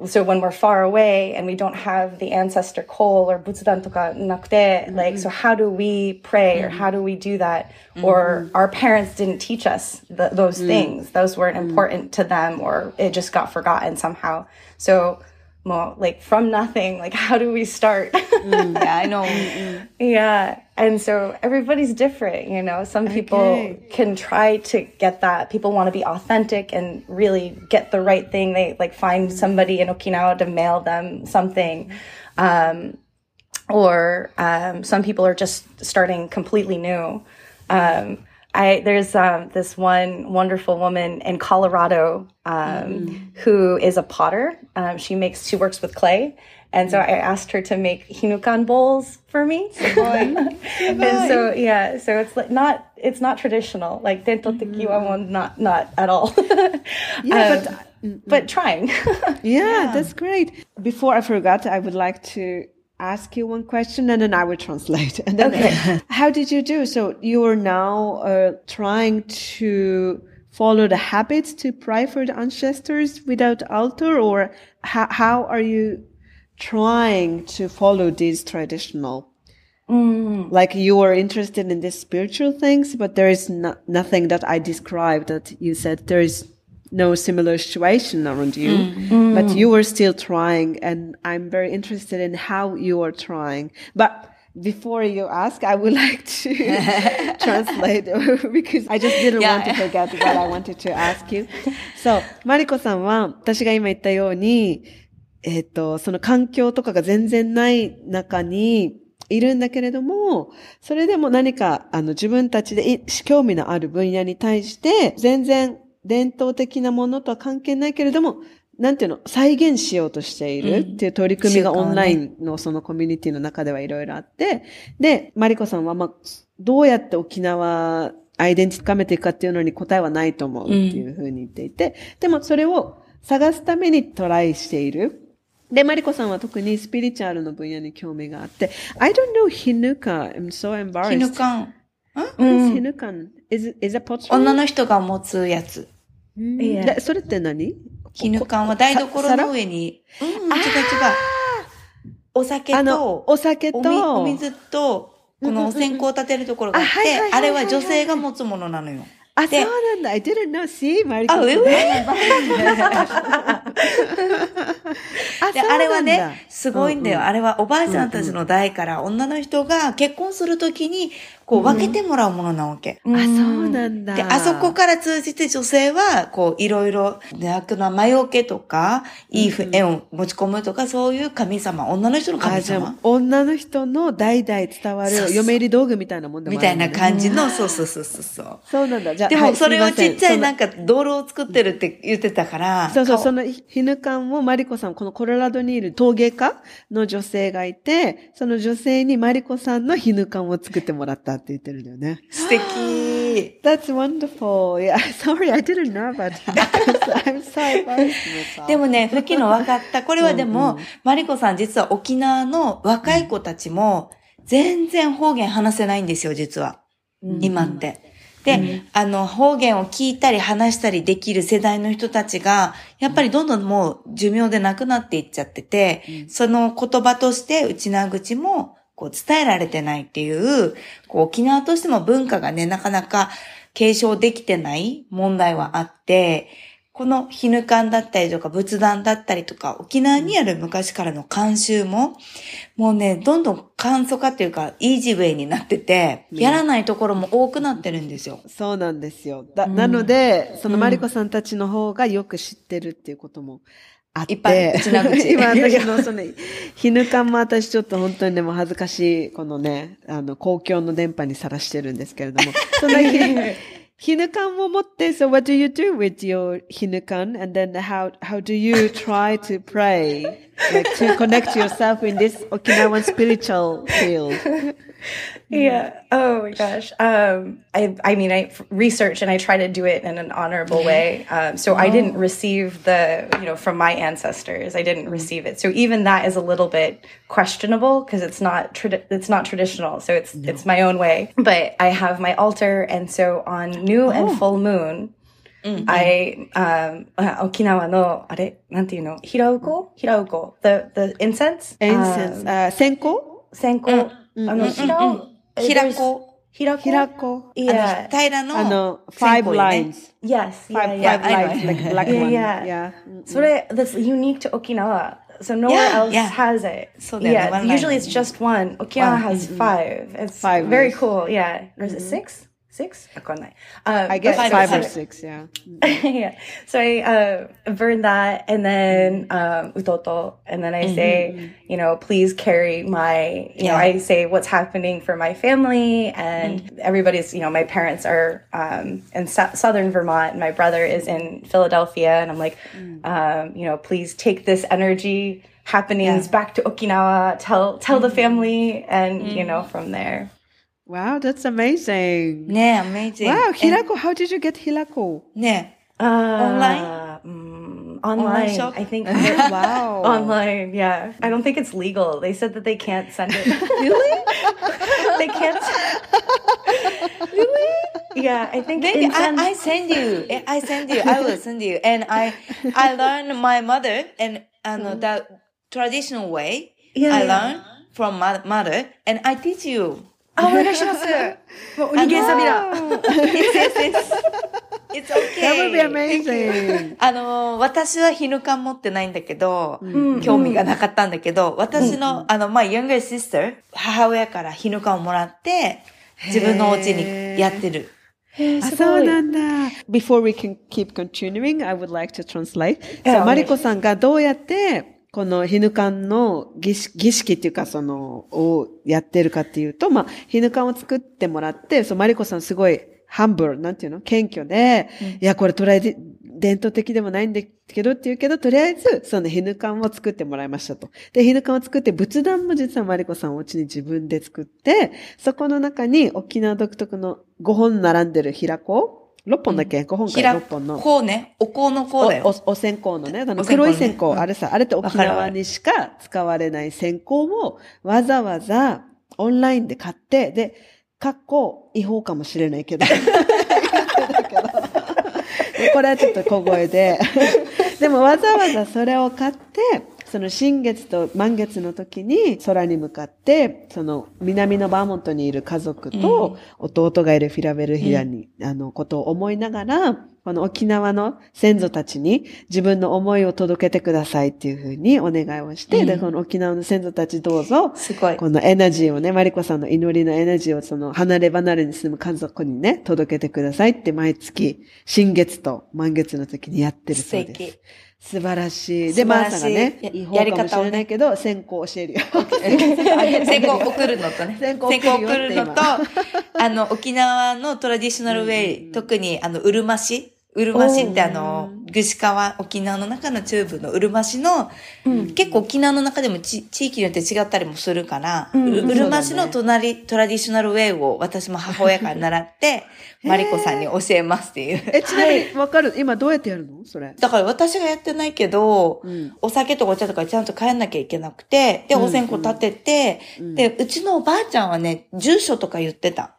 so when we're far away and we don't have the ancestor call or butsudan toka nakte, like so mm-hmm. how do we pray or mm-hmm. how do we do that? Or mm-hmm. our parents didn't teach us th- those mm. things; those weren't mm. important to them, or it just got forgotten somehow. So. Well, like from nothing, like (laughs) how do we start? Yeah, I know. (laughs) Yeah. And so everybody's different, you know. Some people Okay. can try to get that. People want to be authentic and really get the right thing. They like find somebody in Okinawa to mail them something. Um, or um, some people are just starting completely new. Um, I there's um, this one wonderful woman in Colorado um, who is a potter. Um, she makes she works with clay, And so I asked her to make hinukan bowls for me. (laughs) and so yeah, so it's like not it's not traditional. Like dento teki wa not not at all. (laughs) Yeah, Um, but trying. (laughs) Yeah, that's great. Before I forgot, I would like to ask you one question and then I will translate. (laughs) And then, (laughs) how did you do? So you are now uh, trying to follow the habits to pray for the ancestors without altar or how, how are you trying to follow these traditional like you are interested in these spiritual things, but there is no, nothing that I described that you said there is no similar situation around you, but you are still trying. And I'm very interested in how you are trying. But before you ask, I would like to translate because I just didn't want to forget what I wanted to ask you. そう、マリコさんは私が今言ったように、えっ、と、その環境とかが全然ない中にいるんだけれども、それでも何か、あの、自分たちでい興味のある分野に対して、全然伝統的なものとは関係ないけれども、なんていうの、再現しようとしているっていう取り組みがオンラインのそのコミュニティの中ではいろいろあって、で、マリコさんは、まあ、どうやって沖縄、アイデンティティ深めていくかっていうのに答えはないと思うっていうふうに言っていて、でもそれを探すためにトライしている。で、マリコさんは特にスピリチュアルの分野に興味があって、I don't know Hinuka. I'm so embarrassed. ヒヌカン。What is Hinukan? Is, is a pottery? 女の人が持つやつ。うんいやでそれって何？ヒヌカンは台所の上に、うん、違う違う。お酒と、、お酒と、おみお水と、このお線香を立てるところがあって、あれは女性が持つものなのよ。あ、そうでなんだ。I didn't know. See, マリコ。あ、上？(laughs) あ、で、あれはね、すごいんだよ。あれはおばあちゃんたちの代から女の人が結婚するときに、こう分けてもらうものなわけ。あ、そうなんだ。で、あそこから通じて女性は、こう、いろいろ、楽な魔除けとか、いい縁を持ち込むとか、そういう神様、女の人の神あ、じゃあ様、女の人の代々伝わるそうそう嫁入り道具みたいなもんでもみたいなじ。感じの、そうそうそうそうそう。そうなんだ。じゃあ、でも、はいそれをちっちゃいなんか、か、道路を作ってるって言ってたから、そうそう、顔そのヒヌカンをマリコさん、このコロラドにいる陶芸家の女性がいて、その女性にマリコさんのヒヌカンを作ってもらったって言ってるんだよね。素敵。(laughs) That's wonderful. Yeah, (laughs) sorry, I didn't know about that. (laughs) I'm so embarrassed myself. でもね、吹きの分かった。これはでも、マリコさん実は沖縄の若い子たちも、全然方言話せないんですよ、実は。今って。で、あの、方言を聞いたり話したりできる世代の人たちが、やっぱりどんどんもう寿命でなくなっていっちゃってて、その言葉として内縄口も、こう伝えられてないっていう、こう沖縄としても文化がね、なかなか継承できてない問題はあって、このヒヌカンだったりとか仏壇だったりとか、沖縄にある昔からの慣習も、もうね、どんどん簡素化っていうか、イージーウェイになってて、やらないところも多くなってるんですよ。そうなんですよ。だなので、そのマリコさんたちの方がよく知ってるっていうこともあって。いっぱい今私のその、(laughs) ひぬかんも私ちょっと本当にでも恥ずかしい、このね、あの、公共の電波にさらしてるんですけれども。(laughs) そのひ、ひぬかんを持って、so what do you do with your ひぬかん? And then how, how do you try to pray? Like to connect yourself in this Okinawan spiritual field? (laughs) Yeah. Oh my gosh. Um, I, I mean, I research and I try to do it in an honorable way. Um, so I didn't receive the, you know, from my ancestors, I didn't receive it. So even that is a little bit questionable because it's not, tradi- it's not traditional. So it's, it's my own way, but I have my altar. And so on new and full moon, I, um, あ沖縄の、あれ、なんていうの平うこ平うこ the, the incense? Incense, Um, あ、線香線香。あの、平う、平子。平子平子。 Yeah. 平らの、あの、線 five 香よね lines. Yes. Five, yeah, five yeah. I know. lines, like black Yeah, one. yeah. Yeah. So that, that's unique to Okinawa. So nowhere Yeah, else yeah. has it. So they're yeah, the one usually line. it's just one. Okinawa One. has five. It's Five, very yes. cool. Yeah. Or is it six? Six? Um, I guess but- five, Five or or six, yeah. (laughs) yeah. So I uh, burn that and then um, utoto. And then I say, you know, please carry my, you know, Yeah. I say what's happening for my family and everybody's, you know, my parents are um, in so- southern Vermont and my brother is in Philadelphia. And I'm like, um, you know, please take this energy happenings Yeah. back to Okinawa, tell tell the family, and you know from there. Wow, that's amazing. Yeah, amazing. Wow, And- how did you get Hirako? Yeah. Uh, mm, online, shop? I think. (laughs) wow. Online, yeah. I don't think it's legal. They said that they can't send it. (laughs) really? they can't. (laughs) really? Yeah, I think Maybe I, I send you. I send you. I will send you. And I, I learned my mother and, uh, the traditional way. Yeah, I yeah. learned from my mother and I teach you. あ、お願いします。もう、おにぎりさびら。It's, okay. That would be amazing. あの、私はヒヌカン持ってないんだけど、興味がなかったんだけど、私の、あの、まあ、younger sister、母親からヒヌカンをもらって、自分のお家にやってる。そうなんだ。Before we can keep continuing, I would like to translate. そう、マリコさんがどうやって、このヒヌカンの儀式儀式っていうか、その、をやってるかっていうと、まあ、ヒヌカンを作ってもらって、そう、マリコさんすごい、ハンブル、なんていうの謙虚で、いや、これトライデ伝統的でもないんだけどって言うけど、とりあえず、そのヒヌカンを作ってもらいましたと。で、ヒヌカンを作って、仏壇も実はマリコさんお家に自分で作って、そこの中に沖縄独特の5本並んでる平子 ?6 本だっけ、?5 本かひら6本の。こうね、お香の香だよ。おおお線香のね、あの黒い線香、うんあれさ、あれって沖縄にしか使われない線香をわざわざオンラインで買って、で、かっこ違法かもしれないけど。で (laughs) (laughs) これはちょっと小声で。でもわざわざそれを買って、その新月と満月の時に空に向かって、その南のバーモントにいる家族と弟がいるフィラベルヒアに、あのことを思いながら、この沖縄の先祖たちに自分の思いを届けてくださいっていうふうにお願いをして、で、この沖縄の先祖たちどうぞ、すごい。このエナジーをね、マリコさんの祈りのエナジーをその離れ離れに住む家族にね、届けてくださいって毎月、新月と満月の時にやってる素そうです敵。。素晴らしい。で、マーサがね、や違法かもしれないけど、先行教えるよ。先行 (laughs) 送るのとね。先行送るのと、あの、沖縄のトラディショナルウェイ、特にあの、うるま市。うるま市ってあの、ぐし川、沖縄の中の中部のうるま市の、結構沖縄の中でもち地域によって違ったりもするから、ううるま市の隣、トラディショナルウェイを私も母親から習って、(laughs) マリコさんに教えますっていう。え、ちなみにわかる？今どうやってやるの？それ。だから私がやってないけど、ん。お酒とかお茶とかちゃんと帰んなきゃいけなくて、で、お線香立てて、で、うちのおばあちゃんはね、住所とか言ってた。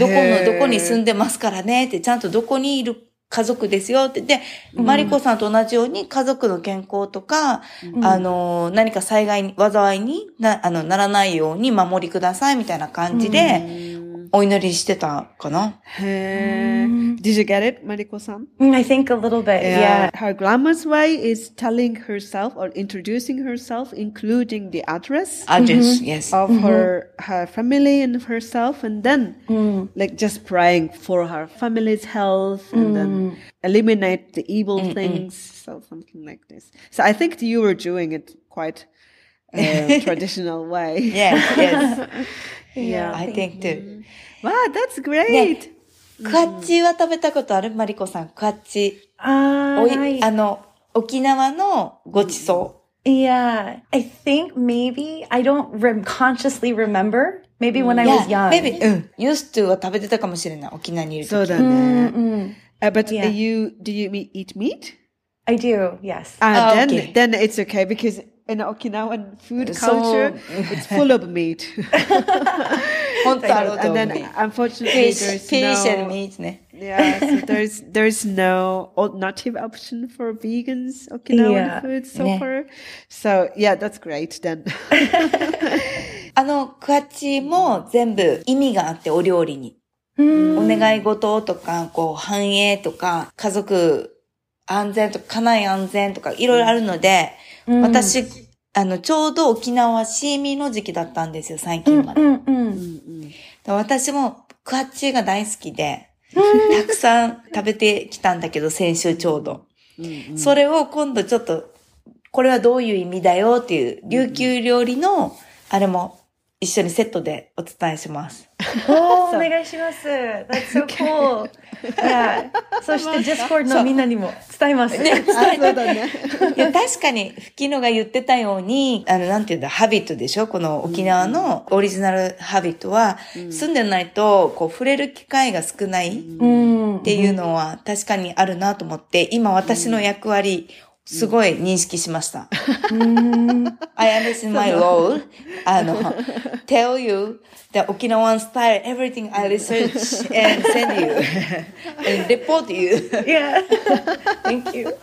どこの、どこに住んでますからねって、ちゃんとどこにいる家族ですよって。で、マリコさんと同じように家族の健康とか、あの、何か災害に、災いにな、あの、ならないように守りくださいみたいな感じで、お祈りしてたかな。へー Did you get it, マリコさん Mm, I think a little bit. Yeah. Her grandma's way is telling herself or introducing herself, including the address. address, yes. of her her family and herself and then like just praying for her family's health and then eliminate the evil things so something like this so i think you were doing it quite uh, (laughs) traditional way yes, yes. (laughs) Yeah. I think too. wow that's great クワッチは食べたことあるマリコさん、クワッチ。 Uh, おい、あの、沖縄のごちそ yeah. I think maybe I don't rem- consciously remember. Maybe when I う。 was young. maybe, うん。used to は食べてたかもしれない。沖縄にいると。そうだね Mm-mm. Uh, but Yeah. you do you me- eat meat I do. Yes. Ah, Oh, then okay. then it's okay because in Okinawan food So- culture it's full of meat and then unfortunately fish, there's fish and no meat ね。Yeah, so there's there's no alternative option for vegans Okinawan Yeah. food so Yeah. far. So yeah, that's great then. あの、クワッチも全部意味があって、お料理に。お願い事とか、こう、繁栄とか、家族安全とか、家内安全とか、いろいろあるので、私、あの、ちょうど沖縄はシーミーの時期だったんですよ、最近まで。Mm-mm. で私もクワッチが大好きで、たくさん食べてきたんだけど、先週ちょうど。それを今度ちょっと、これはどういう意味だよっていう、琉球料理の、あれも一緒にセットでお伝えします。Oh, お願いします That's so cool. yeah. そして Discord のみんなにも伝えます。(laughs) あ、そうだね。いや、確かに、ふきのが言ってたように、あの、なんていうんだ、ハビットでしょ？この沖縄のオリジナルハビットは、住んでないと、こう、触れる機会が少ないっうん。ていうのは確かにあるなと思って、今私の役割、すごい認識しました。I understand my role. あの、tell you the Okinawan style, everything I research (laughs) and send you (laughs) and report you. Yeah. (laughs) Thank you.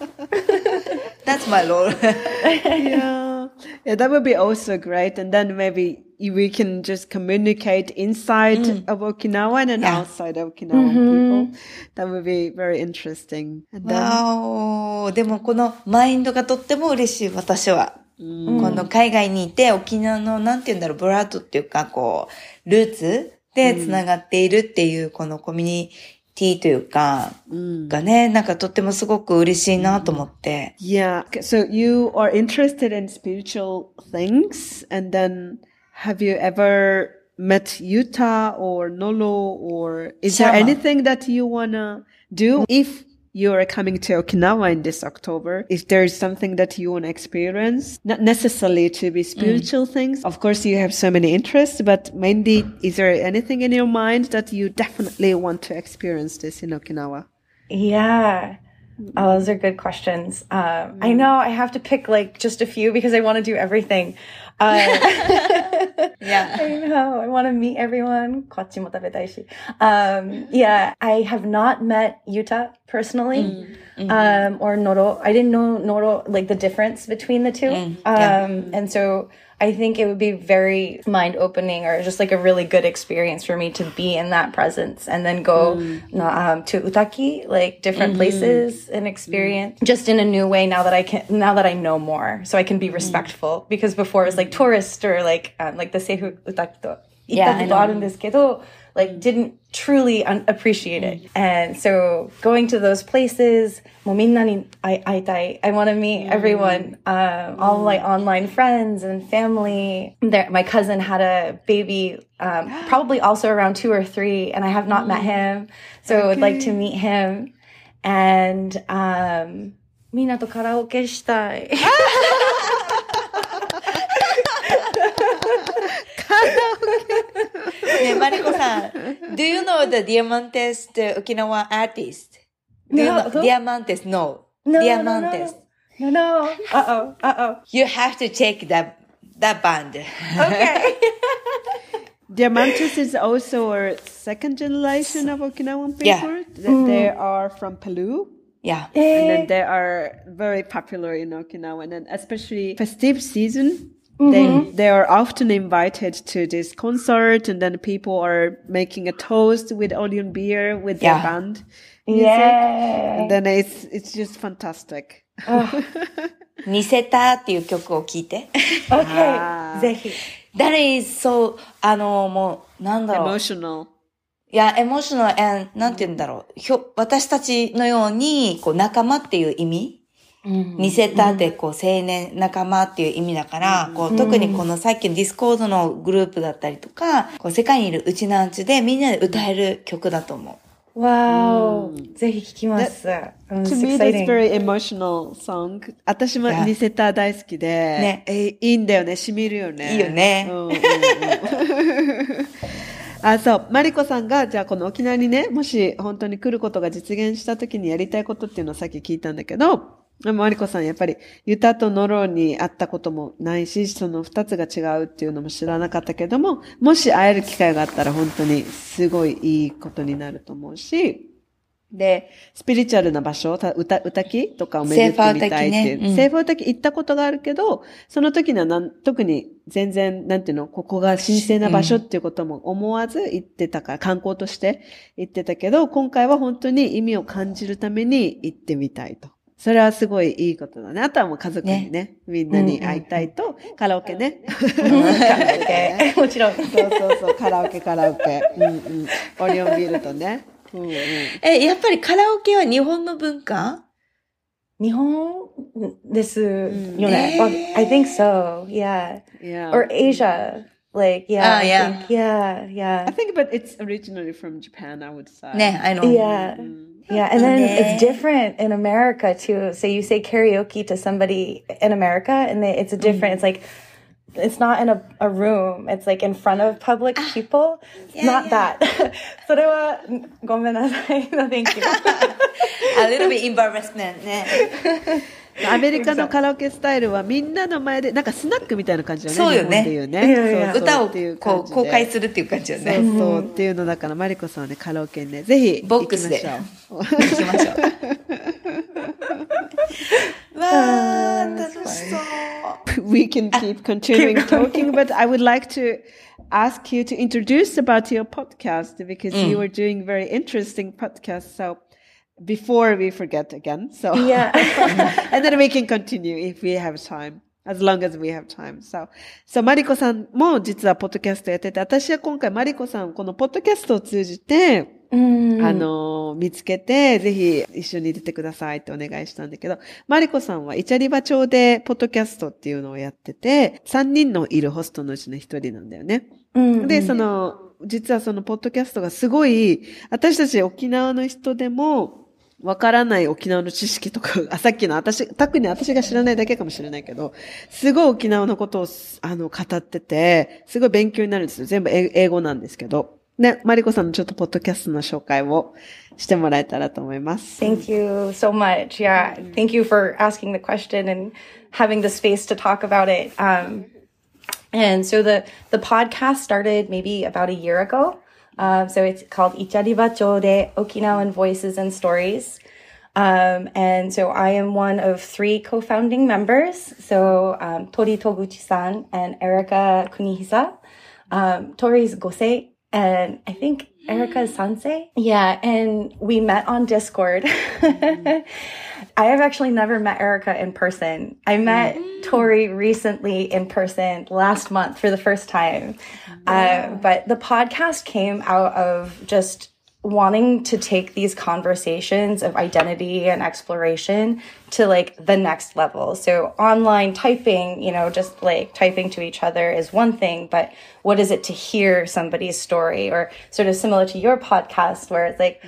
That's my role. yeah. Yeah, that would be also great. And then maybe we can just communicate inside of Okinawa and then Yeah. outside of Okinawan people. That would be very interesting. And then, わお。でもこのマインドがとっても嬉しい、私は。この海外にいて沖縄のなんて言うんだろう、ブラッドっていうか、こう、 ルーツで繋がっているっていう、このコミュニティというか、がね、なんかとってもすごく嬉しいなと思って。 yeah. Okay, So you are interested in spiritual things. And then have you ever met Utah or Nolo or is there Sama. anything that you want to do if you are coming to Okinawa in this October? If there's something that you want to experience, not necessarily to be mm. spiritual things. Of course, you have so many interests, but mainly, is there anything in your mind that you definitely want to experience this in Okinawa? Yeah. Oh, those are good questions. Uh, mm. I know I have to pick like just a few because I want to do everything. Uh, (laughs) yeah. (laughs) I know. I want to meet everyone. Um, yeah, I have not met Yuta personally mm, mm-hmm. um, or Noro. I didn't know Noro, like the difference between the two. Mm. Yeah. Um, and so I think it would be very mind opening or just like a really good experience for me to be in that presence and then go na- um, to Utaki, like different places and experience just in a new way now that I can, now that I know more. So I can be respectful because before it was like tourist or like, um, like the Seifu Utaki to Yeah, I 行ったことあるんですけど like didn't truly un- appreciate it. And so going to those places, もうみんなに会い会いたい. I want to meet everyone, um, all my online friends and family. There, my cousin had a baby, um, (gasps) probably also around two or three, and I have not met him. So I would like to meet him. And, um, みんなとカラオケしたい。 (laughs) ね、マリコさん、Do you know the Diamantes, the Okinawa artist? Do you No, know who? Diamantes? No. No, no, no, Diamantes. No, no. Uh-oh, uh-oh. You have to check that, that band. Okay. (laughs) Diamantis is also a second generation of Okinawan people. Yeah. Th- They are from Palu. yeah. And then they are very popular in Okinawa. And then especially festive season, Mm-hmm. they, they are often invited to this concert and then people are making a toast with Olion beer with their Yeah. band. music. Yeah. And then it's, it's just fantastic. (laughs) 似せたっていう曲を聴いて。 Okay. ぜ(laughs) ひ。 That is so, あの、もう、なんだろう。 Emotional. いや、エモーショナル and なんて言うんだろう。ひょ、私たちのように、こう、仲間っていう意味 ニーセーターって、こう、青年、仲間っていう意味だから、こう、特にこのさっきのディスコードのグループだったりとか、こう、世界にいるうちなーんちゅでみんなで歌える曲だと思う。Wow. ぜひ聞きます。Um, To me, that's very emotional song. 私も.ニセタ大好きで、ねえいいんだよね、しみるよね。いいよねうんうんうん (laughs) あ、そう。マリコさんが、じゃあこの沖縄にね、もし本当に来ることが実現した時にやりたいことっていうのをさっき聞いたんだけど、でもマリコさんやっぱりユタとノロに会ったこともないし、その二つが違うっていうのも知らなかったけども、もし会える機会があったら本当にすごいいいことになると思うし、で、スピリチュアルな場所、た歌、歌きとかを巡ってみたいっていう。セーファー歌きねうんセーファー歌き行ったことがあるけど、その時にはなん特に全然、なんていうの、ここが神聖な場所っていうことも思わず行ってたから、観光として行ってたけど、今回は本当に意味を感じるために行ってみたいと。それはすごいいいことだね。あとはもう家族にね、みんなに会いたいと、カラオケね。カラオケ。もちろん。そうそうそう、カラオケカラオケ。うんうん。オリオンビールとね。うんうん。え、やっぱりカラオケは日本の文化日本ですよね。ね Well, I think so. Yeah. Yeah. Or Asia. Like, yeah. Ah, I yeah. think- yeah. Yeah. I think, but it's originally from Japan, I would say. ね、I know. Yeah. Yeah, and then Yeah. it's different in America too. So you say karaoke to somebody in America, and they, it's a different. It's like it's not in a, a room. It's like in front of public people. yeah, not yeah. that. (laughs) それはごめんなさい。No, thank (laughs) you. (laughs) A little bit embarrassment ね。 (laughs) アメリカのカラオケスタイルはみんなの前で、なんかスナックみたいな感じだよね。そうよねうね。歌をっていうこう公開するっていう感じよそうね。そうっていうのだから、マリコさんはね、カラオケにね、ぜひボックスで行きましょう。(laughs) わー、楽しそう。we can keep continuing talking, but I would like to ask you to introduce about your podcast because you were doing very interesting podcast. So before we forget again, so Yeah. (laughs) and then we can continue if we have time. As long as we have time. So, so マリコさんも実はポッドキャストやってて、私は今回マリコさんこのポッドキャストを通じて、Mm. あの、見つけて、ぜひ一緒に出てくださいってお願いしたんだけど、マリコさんはイチャリバ町でポッドキャストっていうのをやってて、3人のいるホストのうちの1人なんだよね。Mm. で、その、実はそのポッドキャストがすごい、私たち沖縄の人でも、わからない沖縄の知識とか、あ、さっきの私、特に私が知らないだけかもしれないけど、すごい沖縄のことを、あの、語ってて、すごい勉強になるんですよ。全部英語なんですけど。ね、マリコさんのちょっとポッドキャストの紹介をしてもらえたらと思います。Thank you so much. Yeah. Thank you for asking the question and having the space to talk about it. Um, and so the, the podcast started maybe about a year ago. Um, so it's called Icharibacho de Okinawan Voices and Stories. Um, and so I am one of three co-founding members. So, um, Tori Toguchi-san and Erika Kunihisa. Um, Tori's Gosei and I think Erica is Sansei. Yeah. And we met on Discord. (laughs) I have actually never met Erica in person. I met Tori recently in person last month for the first time. Uh, but the podcast came out of just wanting to take these conversations of identity and exploration to like the next level. So online typing, you know, just like typing to each other is one thing, but what is it to hear somebody's story or sort of similar to your podcast where it's like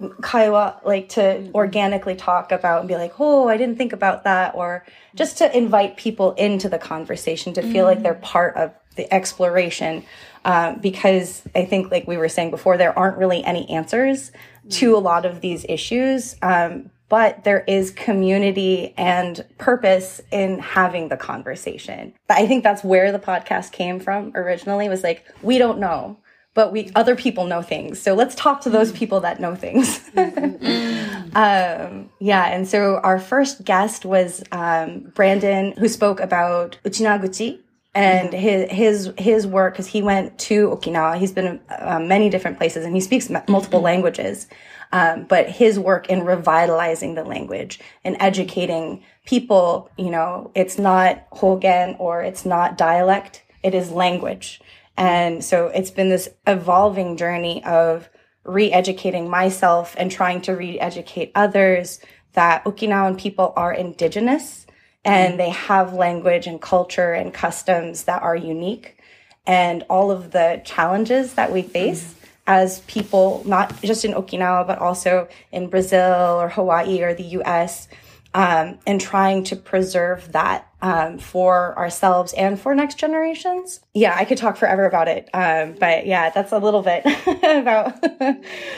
kaiwa, like to organically talk about and be like, oh, I didn't think about that, or just to invite people into the conversation to feel like they're part of the exploration. Um, because I think, like we were saying before, there aren't really any answers to a lot of these issues. Um, but there is community and purpose in having the conversation. But I think that's where the podcast came from originally was like, we don't know, but we, other people know things. So let's talk to those people that know things. (laughs) um, yeah. And so our first guest was, um, Brandon, who spoke about Uchinaguchi and his, his, his work, cause he went to Okinawa. He's been uh, many different places and he speaks m- multiple languages. Um, but his work in revitalizing the language and educating people, you know, it's not Hogan or it's not dialect. It is language. And so it's been this evolving journey of re-educating myself and trying to re-educate others that Okinawan people are indigenous and mm. they have language and culture and customs that are unique. And all of the challenges that we face mm. as people, not just in Okinawa, but also in Brazil or Hawaii or the US, um, and trying to preserve that um, for ourselves and for next generations. Yeah, I could talk forever about it. Um, but yeah, that's a little bit about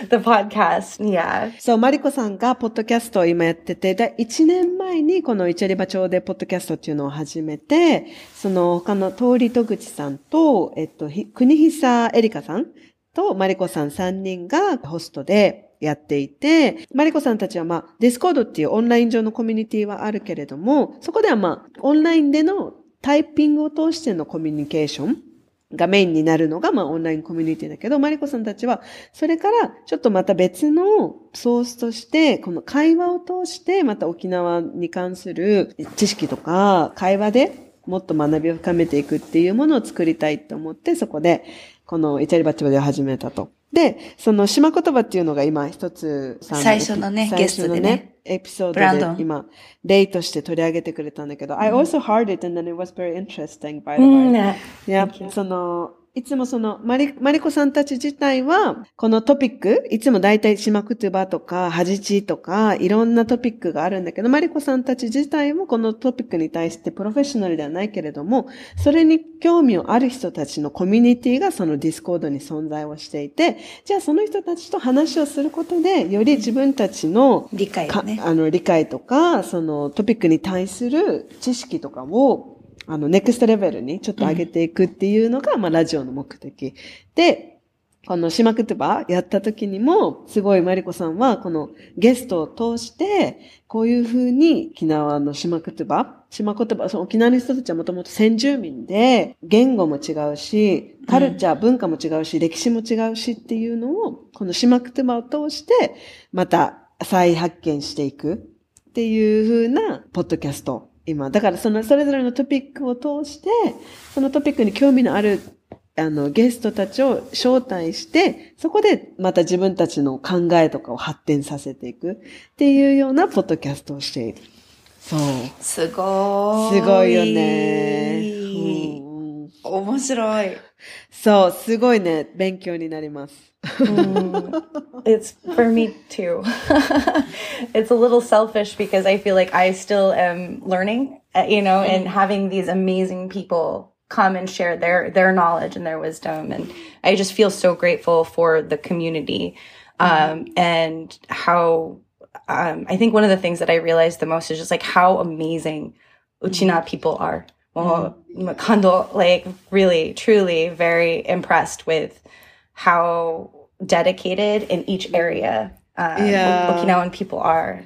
the podcast. Yeah. そう、マリコさんがポッドキャストを今やってて、で、1年前にこのイチャリバチョーデーポッドキャストっていうのを始めて、その他のトーリ・トグチさんと、えっと、国久エリカさんとマリコさん3人がホストでやっていて、マリコさんたちはまあ、ディスコードっていうオンライン上のコミュニティはあるけれども、そこではまあ、オンラインでのタイピングを通してのコミュニケーションがメインになるのが、まあ、オンラインコミュニティだけど、マリコさんたちは、それから、ちょっとまた別のソースとして、この会話を通して、また沖縄に関する知識とか、会話でもっと学びを深めていくっていうものを作りたいと思って、そこで、このイチャリバッチバで始めたと。で、その島言葉っていうのが今一つ最初のねゲストでね。エピソードで今、例として取り上げてくれたんだけど、I also heard it and then it was very interesting by the way. Mm, その、いつもその、マリ、マリコさんたち自体は、このトピック、いつも大体シマクトゥバとか、ハジチとか、いろんなトピックがあるんだけど、マリコさんたち自体もこのトピックに対してプロフェッショナルではないけれども、それに興味をある人たちのコミュニティがそのディスコードに存在をしていて、じゃあその人たちと話をすることで、より自分たちの理解をね。あの、理解とか、そのトピックに対する知識とかを、あの、ネクストレベルにちょっと上げていくっていうのが、うん、まあ、ラジオの目的。で、この島クトゥバやった時にも、すごいマリコさんは、このゲストを通して、こういうふうに沖縄の島クトゥバ、島言葉、その沖縄の人たちはもともと先住民で、言語も違うし、カルチャー、文化も違うし、歴史も違うしっていうのを、この島クトゥバを通して、また再発見していくっていうふうなポッドキャスト今。だからそのそれぞれのトピックを通して、そのトピックに興味のあるあの、ゲストたちを招待して、そこでまた自分たちの考えとかを発展させていくっていうようなポッドキャストをしている。そう。すごい。すごいよね。うん、面白い。そう、すごいね、勉強になります。Mm, it's for me too. (laughs) it's a little selfish because I feel like I still am learning, uh, you know, and mm. having these amazing people come and share their their knowledge and their wisdom and I just feel so grateful for the community um, and how um, I think one of the things that I realized the most is just like how amazing Uchina people are. Well, mm. like really, truly very impressed with how dedicated in each area um, yeah. Okinawan people are.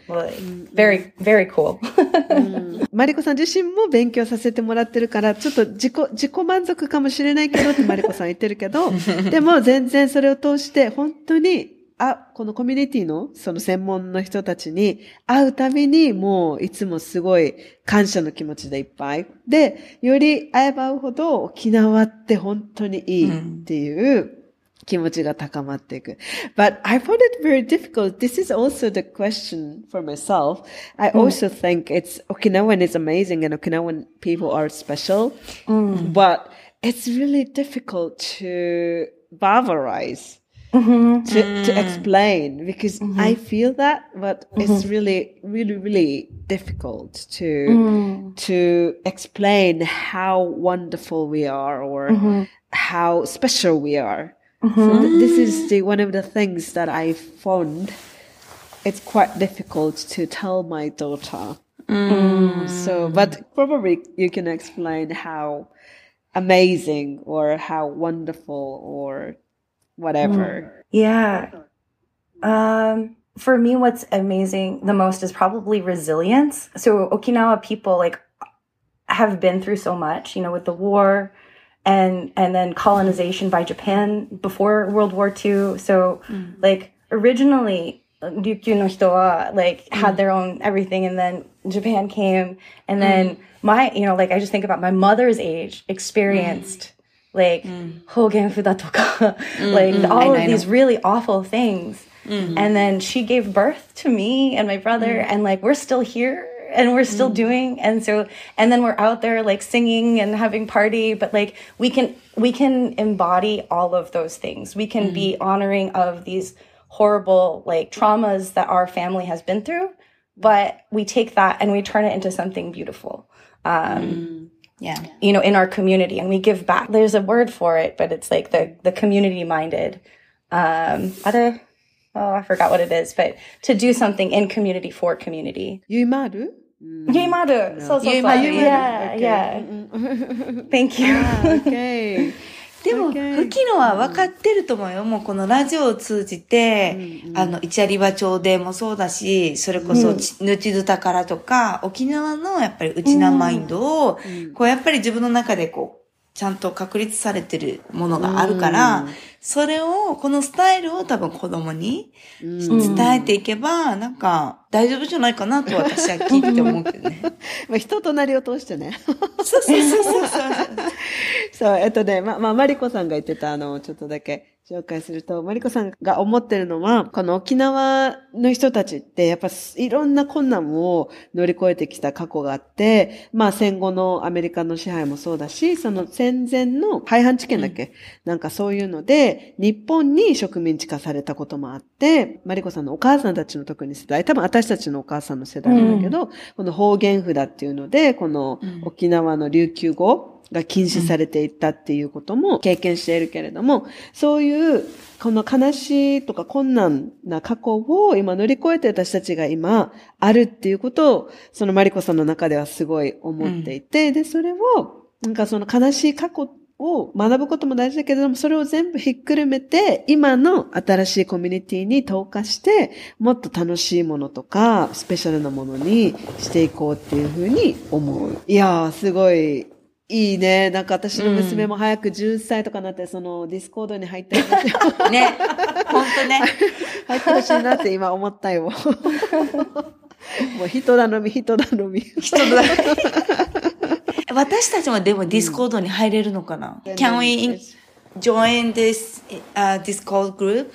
Very, very cool. マリコさん自身も勉強させてもらってるから、ちょっと自己、自己満足かもしれないけどってマリコさん言ってるけど、(laughs) でも全然それを通して本当に、あ、このコミュニティのその専門の人たちに会うたびにもういつもすごい感謝の気持ちでいっぱい。で、より会えば会うほど沖縄って本当にいいっていう、うん 気持ちが高まっていく。But I found it very difficult. This is also the question for myself. I mm. also think it's Okinawan is amazing and Okinawan people are special, mm. but it's really difficult to barbarize. Mm-hmm. To, mm. to explain because mm-hmm. I feel that, but mm-hmm. it's really, really, really difficult to mm. to explain how wonderful we are or mm-hmm. how special we are. Mm-hmm. So th- this is the, one of the things that I found. It's quite difficult to tell my daughter. Mm. So, but probably you can explain how amazing or how wonderful or whatever. Mm. Yeah. Um, for me, what's amazing the most is probably resilience. So Okinawa people like have been through so much, you know, with the war, and and then colonization by Japan before World War II. So mm. like originally Ryukyu no hito wa like mm. had their own everything and then Japan came and then mm. my you know like I just think about my mother's age experienced mm. like mm. hogen fuda toka (laughs) mm, like mm. all of these really awful things. And then she gave birth to me and my brother and like we're still here and we're still mm. doing and so and then we're out there like singing and having party but like we can we can embody all of those things. We can mm. be honoring of these horrible like traumas that our family has been through but we take that and we turn it into something beautiful. Um mm. yeah. you know in our community and we give back. There's a word for it but it's like the the community minded um other oh i forgot what it is but to do something in community for community. Yuimaru Yuimaru. So, so, so. Yeah, yeah. Thank you. (laughs) okay. でも、吹きのは分かってると思うよ。もうこのラジオを通じて、うんうん、あの、イチャリバ町でもそうだし、それこそ、ぬちずたからとか、沖縄のやっぱりうちなマインドを、うん、こうやっぱり自分の中でこう、ちゃんと確立されてるものがあるから、それを、このスタイルを多分子供に伝えていけば、なんか大丈夫じゃないかなと私は聞いて思うけどね。(laughs) まあ人となりを通してね。そうそうそうそう。(laughs) そう、えっとね、ま、まあ、マリコさんが言ってた、あの、ちょっとだけ、紹介すると、マリコさんが思ってるのは、この沖縄の人たちってやっぱいろんな困難を乗り越えてきた過去があって、まあ戦後のアメリカの支配もそうだし、その戦前の廃藩置県だっけ、うん、なんかそういうので、日本に植民地化されたこともあって、マリコさんのお母さんたちの特に世代、多分私たちのお母さんの世代なんだけど、うん、この方言札っていうので、この沖縄の琉球語、が禁止されていったっていうことも経験しているけれども、そういうこの悲しいとか困難な過去を今乗り越えて私たちが今あるっていうことを、そのマリコさんの中ではすごい思っていて、うん、で、それを、なんかその悲しい過去を学ぶことも大事だけれども、それを全部ひっくるめて、今の新しいコミュニティに投下して、もっと楽しいものとか、スペシャルなものにしていこうっていうふうに思う。いやー、すごいいいね。なんか私の娘も早く10歳とかなって、そのディスコードに入ってほしい。ね。ほんとね。入ってほしいなって今思ったよ。もう人頼み、人頼み。人頼み。私たちもでもディスコードに入れるのかな、?Can we join this、uh, Discord group?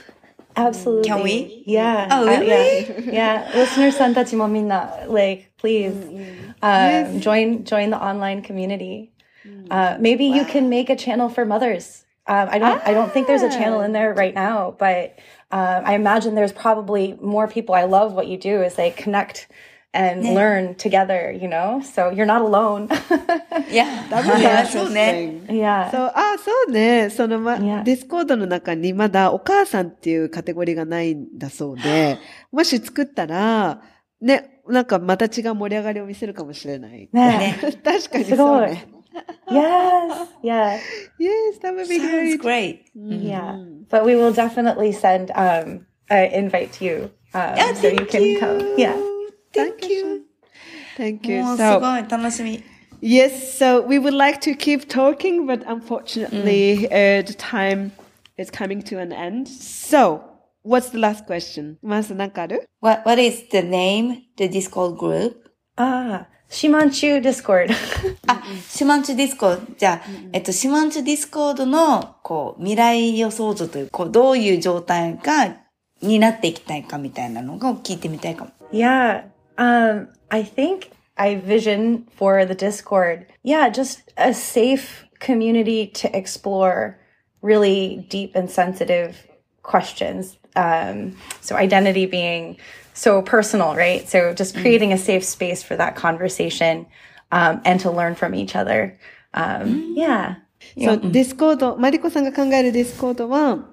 Absolutely. Can we? Yeah. Oh, really? Uh, yeah. yeah. Listeners さんたちもみんな、like, please, um, join, join the online community. Uh, maybe wow. you can make a channel for mothers. Um, I don't. Ah. I don't think there's a channel in there right now, but uh, I imagine there's probably more people. I love what you do is they connect and yeah. learn together. You know, so you're not alone. (laughs) yeah, that would (laughs) be interesting. Yeah. So あ、そうね。そのま、yeah. ディスコードの中にまだお母さんっていうカテゴリーがないんだそうで、もし作ったら、ね、なんかまた違う盛り上がりを見せるかもしれない。ね。確かにそうね。 (laughs) yes, yeah. Yes, that would be Sounds great. great. Mm-hmm. Yeah. But we will definitely send um an invite to you. Um, yeah, so you can you. come. Yeah. Thank, thank you. Thank you. So, yes, so we would like to keep talking, but unfortunately, mm. uh, the time is coming to an end. So, what's the last question? What, what is the name, the Discord group? Ah, シマンチューディスコード。あ、シマンチューディスコード。じゃあ、えっと、シマンチューディスコードの、こう、未来予想図という、こう、どういう状態が、になっていきたいかみたいなのが聞いてみたいかも。Yeah, um, I think I envision for the Discord, yeah, just a safe community to explore really deep and sensitive questions. Um, so identity being so personal, right? So just mm. creating a safe space for that conversation um, and to learn from each other. Um, yeah. そう、ディスコード、マリコさんが考えるディスコードは、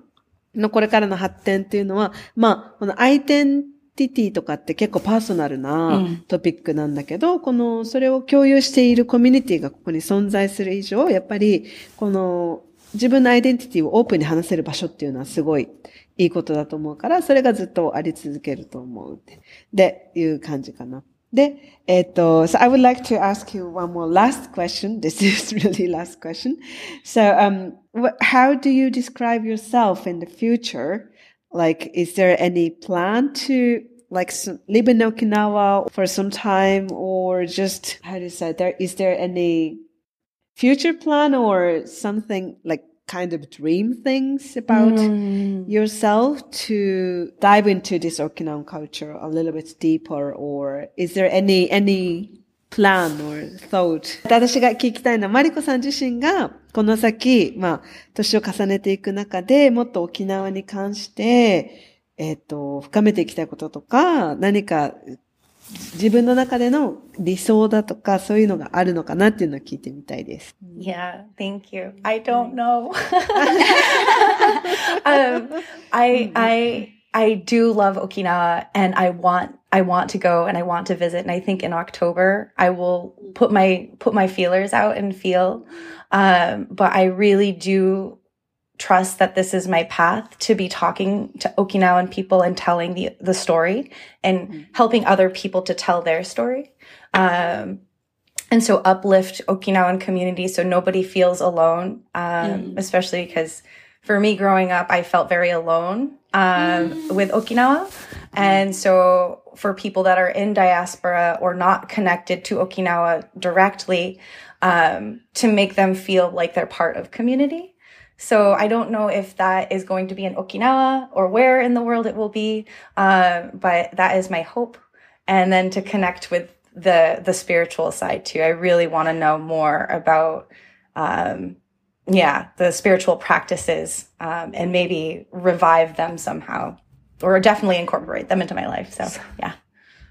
のこれからの発展っていうのは、まあ、このアイデンティティとかって結構パーソナルなトピックなんだけど、うん、この、それを共有しているコミュニティがここに存在する以上、やっぱり、この、自分のアイデンティティをオープンに話せる場所っていうのはすごいいいことだと思うから、それがずっとあり続けると思うって。で、いう感じかな。で、えっと、so I would like to ask you one more last question. This (laughs) is really last question. So, um, what, how do you describe yourself in the future? Like, is there any plan to like live in Okinawa for some time or just, how do you say there, is there any future plan or something like kind of dream things about mm. yourself to dive into this Okinawan culture a little bit deeper or is there any any plan or thought? 私が聞きたいのは、マリコさん自身が、この先、まあ、年を重ねていく中で、もっと沖縄に関して、えっ、ー、と、深めていきたいこととか、何か自分の中での理想だとか、そういうのがあるのかなっていうのを聞いてみたいです。Yeah, thank you. I don't know. (laughs) um, I, I, I do love Okinawa and I want, I want to go and I want to visit. And I think in October, I will put my, put my feelers out and feel. Um, but I really do trust that this is my path to be talking to Okinawan people and telling the, the story and mm-hmm. helping other people to tell their story. Um, and so uplift Okinawan community so nobody feels alone, um, mm. especially because for me growing up, I felt very alone um, mm. with Okinawa. And so for people that are in diaspora or not connected to Okinawa directly, um, to make them feel like they're part of community. So I don't know if that is going to be in Okinawa or where in the world it will be, uh, but that is my hope. And then to connect with the the spiritual side too. I really want to know more about, um, yeah, the spiritual practices um, and maybe revive them somehow, or definitely incorporate them into my life. So yeah.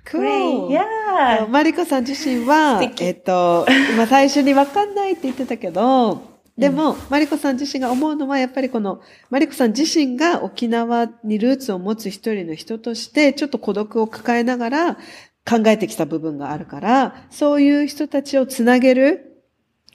Cool. Yeah. マリコさん自身は素、敵えっと、まあ最初にわかんないって言ってたけど、 (laughs) でも、マリコさん自身が思うのは、やっぱりこの、マリコさん自身が沖縄にルーツを持つ一人の人として、ちょっと孤独を抱えながら考えてきた部分があるから、そういう人たちをつなげる、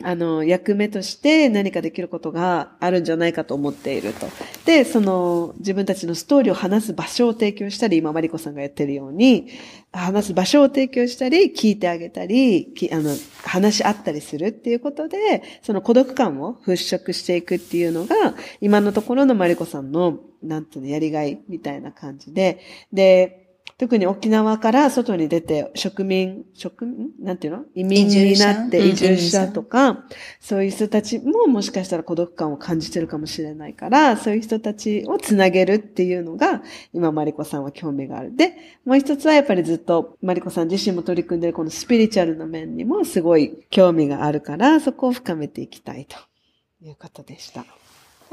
あの、役目として何かできることがあるんじゃないかと思っていると。で、その、自分たちのストーリーを話す場所を提供したり、今、マリコさんがやってるように、話す場所を提供したり、聞いてあげたり、きあの、話し合ったりするっていうことで、その孤独感を払拭していくっていうのが、今のところのマリコさんの、なんていうの、やりがいみたいな感じで、で、特に沖縄から外に出て、植民、植民？なんていうの？移民になって移移住者？住者とか、そういう人たちももしかしたら孤独感を感じてるかもしれないから、そういう人たちをつなげるっていうのが、今マリコさんは興味がある。で、もう一つはやっぱりずっとマリコさん自身も取り組んでるこのスピリチュアルな面にもすごい興味があるから、そこを深めていきたいということでした。わ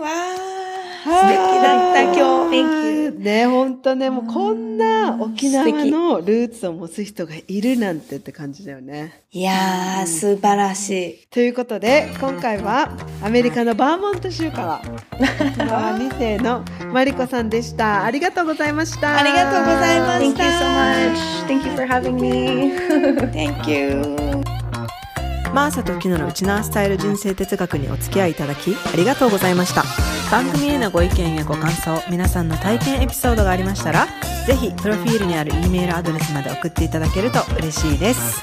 ー、素敵だった今日。Thank you. ね、本当ね、もうこんな沖縄のルーツを持つ人がいるなんてって感じだよね。いやー、素晴らしい。ということで、今回はアメリカのバーモント州から、沖縄2世のマリコさんでした。ありがとうございました。ありがとうございま Thank し you so much. Thank you for having me. Thank you. マーサとキノのウチナースタイル人生哲学にお付き合いいただきありがとうございました。番組へのご意見やご感想皆さんの体験エピソードがありましたらぜひプロフィールにある E メールアドレスまで送っていただけると嬉しいです。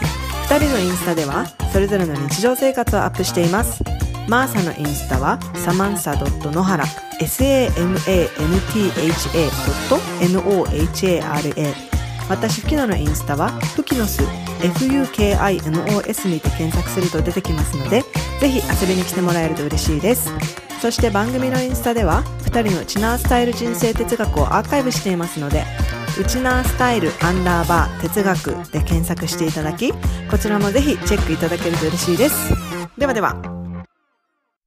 2人のインスタではそれぞれの日常生活をアップしています。マーサのインスタはサマンサ野原 samantha.nohara 私、フキノのインスタは、フキノス、FUKINOS にて検索すると出てきますので、ぜひ遊びに来てもらえると嬉しいです。そして番組のインスタでは、2人のウチナースタイル人生哲学をアーカイブしていますので、ウチナースタイルアンダーバー哲学で検索していただき、こちらもぜひチェックいただけると嬉しいです。ではでは。